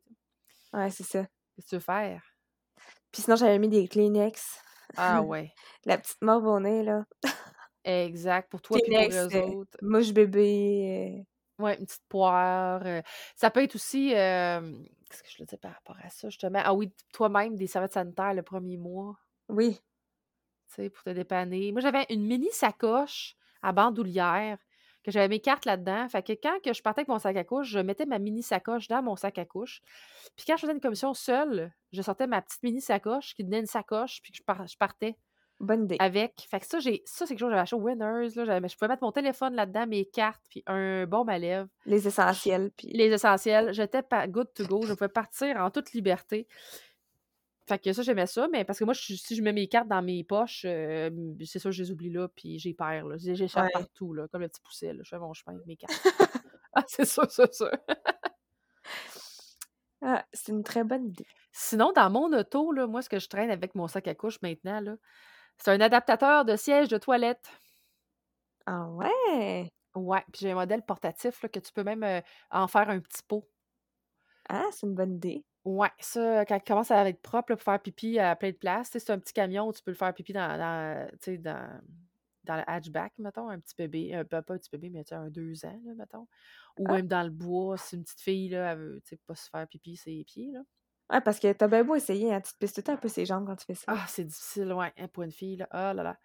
Ouais, c'est ça. Qu'est-ce que tu veux faire? Puis sinon, j'avais mis des Kleenex. Ah ouais. la petite mauve au nez, là. exact. Pour toi et pour eux euh, autres. Mouche bébé. Ouais, une petite poire. ça peut être aussi, qu'est-ce que je le dis par rapport à ça, justement? Ah oui, toi-même, des serviettes sanitaires le premier mois. Oui. Tu sais, pour te dépanner. Moi, j'avais une mini sacoche à bandoulière que j'avais mes cartes là-dedans. Fait que quand que je partais avec mon sac à couche, je mettais ma mini sacoche dans mon sac à couche. Puis quand je faisais une commission seule, je sortais ma petite mini sacoche qui donnait une sacoche, puis que je partais. Bonne idée. Avec. Fait que ça, j'ai ça c'est quelque chose que j'avais acheté au Winners. Là, je pouvais mettre mon téléphone là-dedans, mes cartes, puis un bon à lèvres. Les essentiels. Puis... Les essentiels. J'étais pas good to go. Je pouvais partir en toute liberté. Fait que ça, j'aimais ça, mais parce que moi, si je mets mes cartes dans mes poches, euh, c'est ça, je les oublie là, puis j'ai perds, là. J'échappe partout, là, comme le petit pousset, là. Je fais mon chemin avec mes cartes. ah, c'est ça, c'est ça. ah, c'est une très bonne idée. Sinon, dans mon auto, là, moi, ce que je traîne avec mon sac à couche maintenant, là, c'est un adaptateur de siège de toilette. Ah ouais? Ouais, puis j'ai un modèle portatif là, que tu peux même euh, en faire un petit pot. Ah, c'est une bonne idée. Ouais, ça, quand il commence à être propre pour faire pipi à plein de place, c'est un petit camion où tu peux le faire pipi dans, dans, dans, dans le hatchback, mettons, un petit bébé, euh, pas, un petit bébé, mais un deux ans, là, mettons. Ou ah. même dans le bois, si une petite fille, là, elle veut pas se faire pipi ses pieds, là. Ouais, parce que t'as bien beau essayer, hein, tu te pisses tout un peu ses jambes quand tu fais ça. Ah, c'est difficile, ouais, hein, pour une fille, là. Ah là là.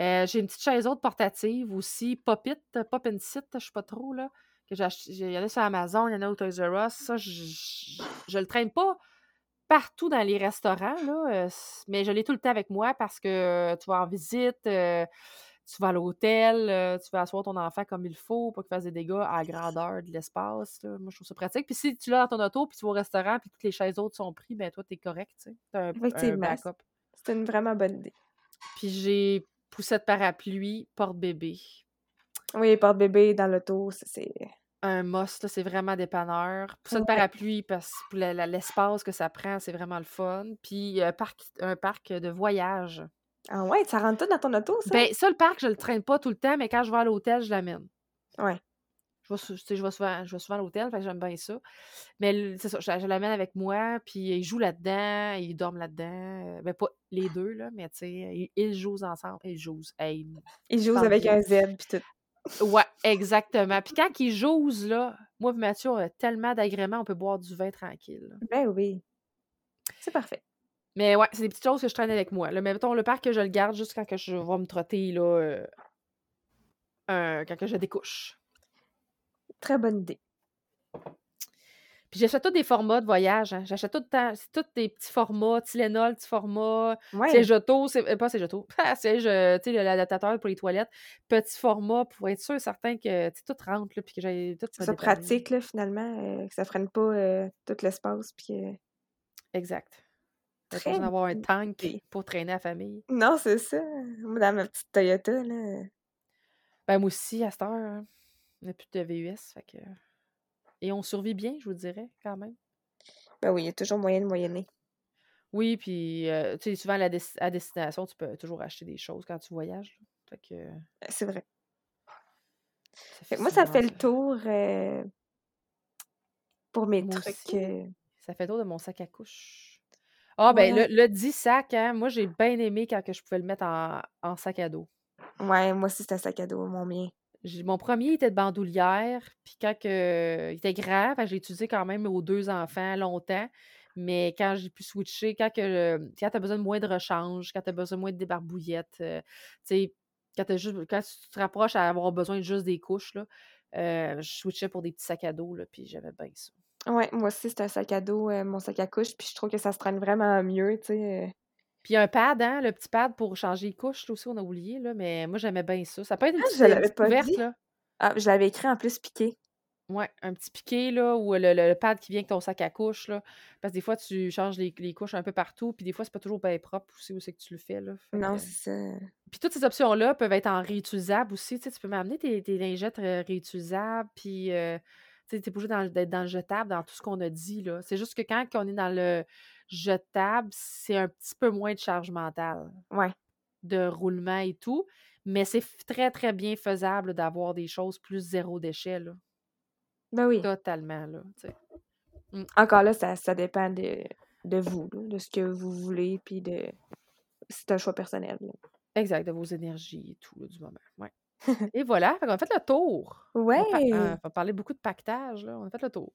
Euh, j'ai une petite chaise haute portative aussi, Pop-It, Pop and Sit, je sais pas trop, là. Que j'ai Il y en a sur Amazon, il y en a au Toys R Us. Ça, je, le traîne pas partout dans les restaurants, là, euh, mais je l'ai tout le temps avec moi parce que tu vas en visite, euh, tu vas à l'hôtel, tu vas asseoir ton enfant comme il faut pour qu'il fasse des dégâts à la grandeur de l'espace. Moi, je trouve ça pratique. Puis si tu l'as dans ton auto, puis tu vas au restaurant, puis toutes les chaises autres sont prises, ben toi, t'es correct, tu sais. T'as un, un backup. C'est une vraiment bonne idée. Puis j'ai poussette parapluie, porte-bébé. Oui, porte-bébé dans l'auto, c'est... Un must, c'est vraiment dépanneur. Poussette parapluie, parce que l'espace que ça prend, c'est vraiment le fun. Puis un parc, un parc de voyage. Ah ouais, ça rentre tout dans ton auto, ça? Ben, ça, le parc, je le traîne pas tout le temps, mais quand je vais à l'hôtel, je l'amène. Ouais. Je vais, je vais souvent, je vais souvent à l'hôtel, fait que j'aime bien ça. Mais c'est ça, je, l'amène avec moi, puis ils jouent là-dedans, ils dorment là-dedans. Ben, pas les deux, là, mais tu sais, ils, jouent ensemble. Ils jouent. ils jouent avec un Z, puis tout. Ouais, exactement. Puis quand ils jouent, là, moi et Mathieu, on a tellement d'agréments, on peut boire du vin tranquille. Ben oui. C'est parfait. Mais ouais, c'est des petites choses que je traîne avec moi. Là. Mais mettons, le parc, que je le garde juste quand que je vais me trotter, là, euh, quand que je découche. Très bonne idée. Puis j'achète tous des formats de voyage. Hein. J'achète tout le temps. C'est tous des petits formats, Tylenol, petits formats. Ouais. C'est c'est euh, pas c'est Joto. c'est tu sais l'adaptateur pour les toilettes. Petit format pour être sûr certain que tout rentre là, puis que j'ai tout ça pratique là finalement euh, que ça freine pas euh, tout l'espace puis Exact. Pas besoin d'avoir un tank pour traîner la famille. Non, c'est ça. Moi, dans ma petite Toyota, là. Ben, moi aussi, à cette heure, hein. on n'a plus de VUS, fait que... Et on survit bien, je vous dirais, quand même. Ben oui, il y a toujours moyen de moyenner. Oui, puis, euh, tu sais, souvent, à, à, destination, tu peux toujours acheter des choses quand tu voyages. Fait que... Ben, c'est vrai. moi, ça fait le tour euh, pour mes trucs. Euh. Ça fait le tour de mon sac à couche. Ah, ben, le, le 10 sac, hein, moi, j'ai bien aimé quand que je pouvais le mettre en, sac à dos. Ouais, moi aussi, c'était un sac à dos, mon mien. Mon premier était de bandoulière, puis quand que, il était grave, j'ai utilisé quand même aux deux enfants longtemps. Mais quand j'ai pu switcher, quand, que, quand tu as besoin de moins de rechange, quand tu as besoin de moins de débarbouillettes, euh, tu sais, quand, quand tu te rapproches à avoir besoin de juste des couches, là, euh, je switchais pour des petits sacs à dos, là, puis j'avais bien ça. Ouais, moi aussi, c'est un sac à dos, euh, mon sac à couche, puis je trouve que ça se traîne vraiment mieux, tu sais. Euh. Puis un pad, hein, le petit pad pour changer les couches, aussi, on a oublié, là, mais moi, j'aimais bien ça. Ça peut être une ah, petite, je là. Ah, je l'avais écrit en plus piqué. Ouais, un petit piqué, là, ou le, pad qui vient avec ton sac à couche, là. Parce que des fois, tu changes les, couches un peu partout, puis des fois, c'est pas toujours bien propre aussi où c'est que tu le fais, là. non, c'est ça. Puis toutes ces options-là peuvent être en réutilisable aussi, tu sais, tu peux m'amener tes, lingettes euh, réutilisables, puis n'es pas obligé d'être dans le jetable, dans tout ce qu'on a dit. là. C'est juste que quand on est dans le jetable, c'est un petit peu moins de charge mentale. Ouais. De roulement et tout. Mais c'est très, très bien faisable d'avoir des choses plus zéro déchet. Là. Ben oui. Totalement, là. Mmh. Encore là, ça, ça dépend de, de vous, de ce que vous voulez, puis de. C'est un choix personnel. Exact, de vos énergies et tout, du moment. Ouais. Et voilà, on a fait le tour. Ouais. On, va parler beaucoup de pactage, là. On a fait le tour.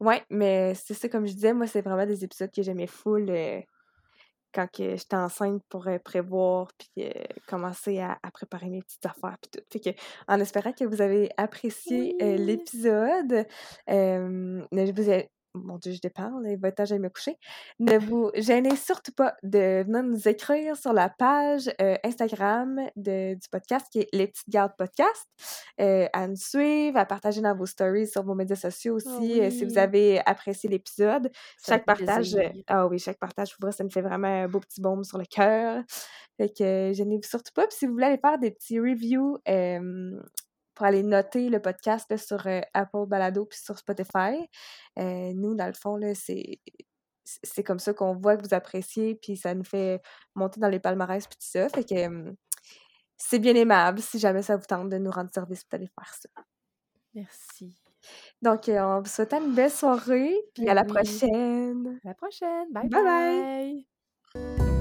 Ouais, mais c'est ça, comme je disais, moi, c'est vraiment des épisodes que j'aimais full euh, quand j'étais enceinte pour euh, prévoir puis euh, commencer à, préparer mes petites affaires puis tout. Fait que, en espérant que vous avez apprécié l'épisode, mon Dieu, je déparle, il va être temps me coucher. Ne vous gênez surtout pas de venir nous écrire sur la page euh, Instagram de, du podcast qui est Les Petites Gardes Podcast. Euh, à nous suivre, à partager dans vos stories sur vos médias sociaux Ah aussi euh, si vous avez apprécié l'épisode. Chaque partage, ah oui, chaque partage, pour vrai, ça me fait vraiment un beau petit baume sur le cœur. Fait que gênez-vous surtout pas. Puis si vous voulez aller faire des petits reviews pour aller noter le podcast là, sur euh, Apple Balado puis sur Spotify, euh, nous, dans le fond, c'est c'est comme ça qu'on voit que vous appréciez, puis ça nous fait monter dans les palmarès puis tout ça. Fait que euh, c'est bien aimable si jamais ça vous tente de nous rendre service d'aller faire ça. Merci. Donc, euh, on vous souhaite une belle soirée, puis à la prochaine! À la prochaine. Bye Bye bye! bye.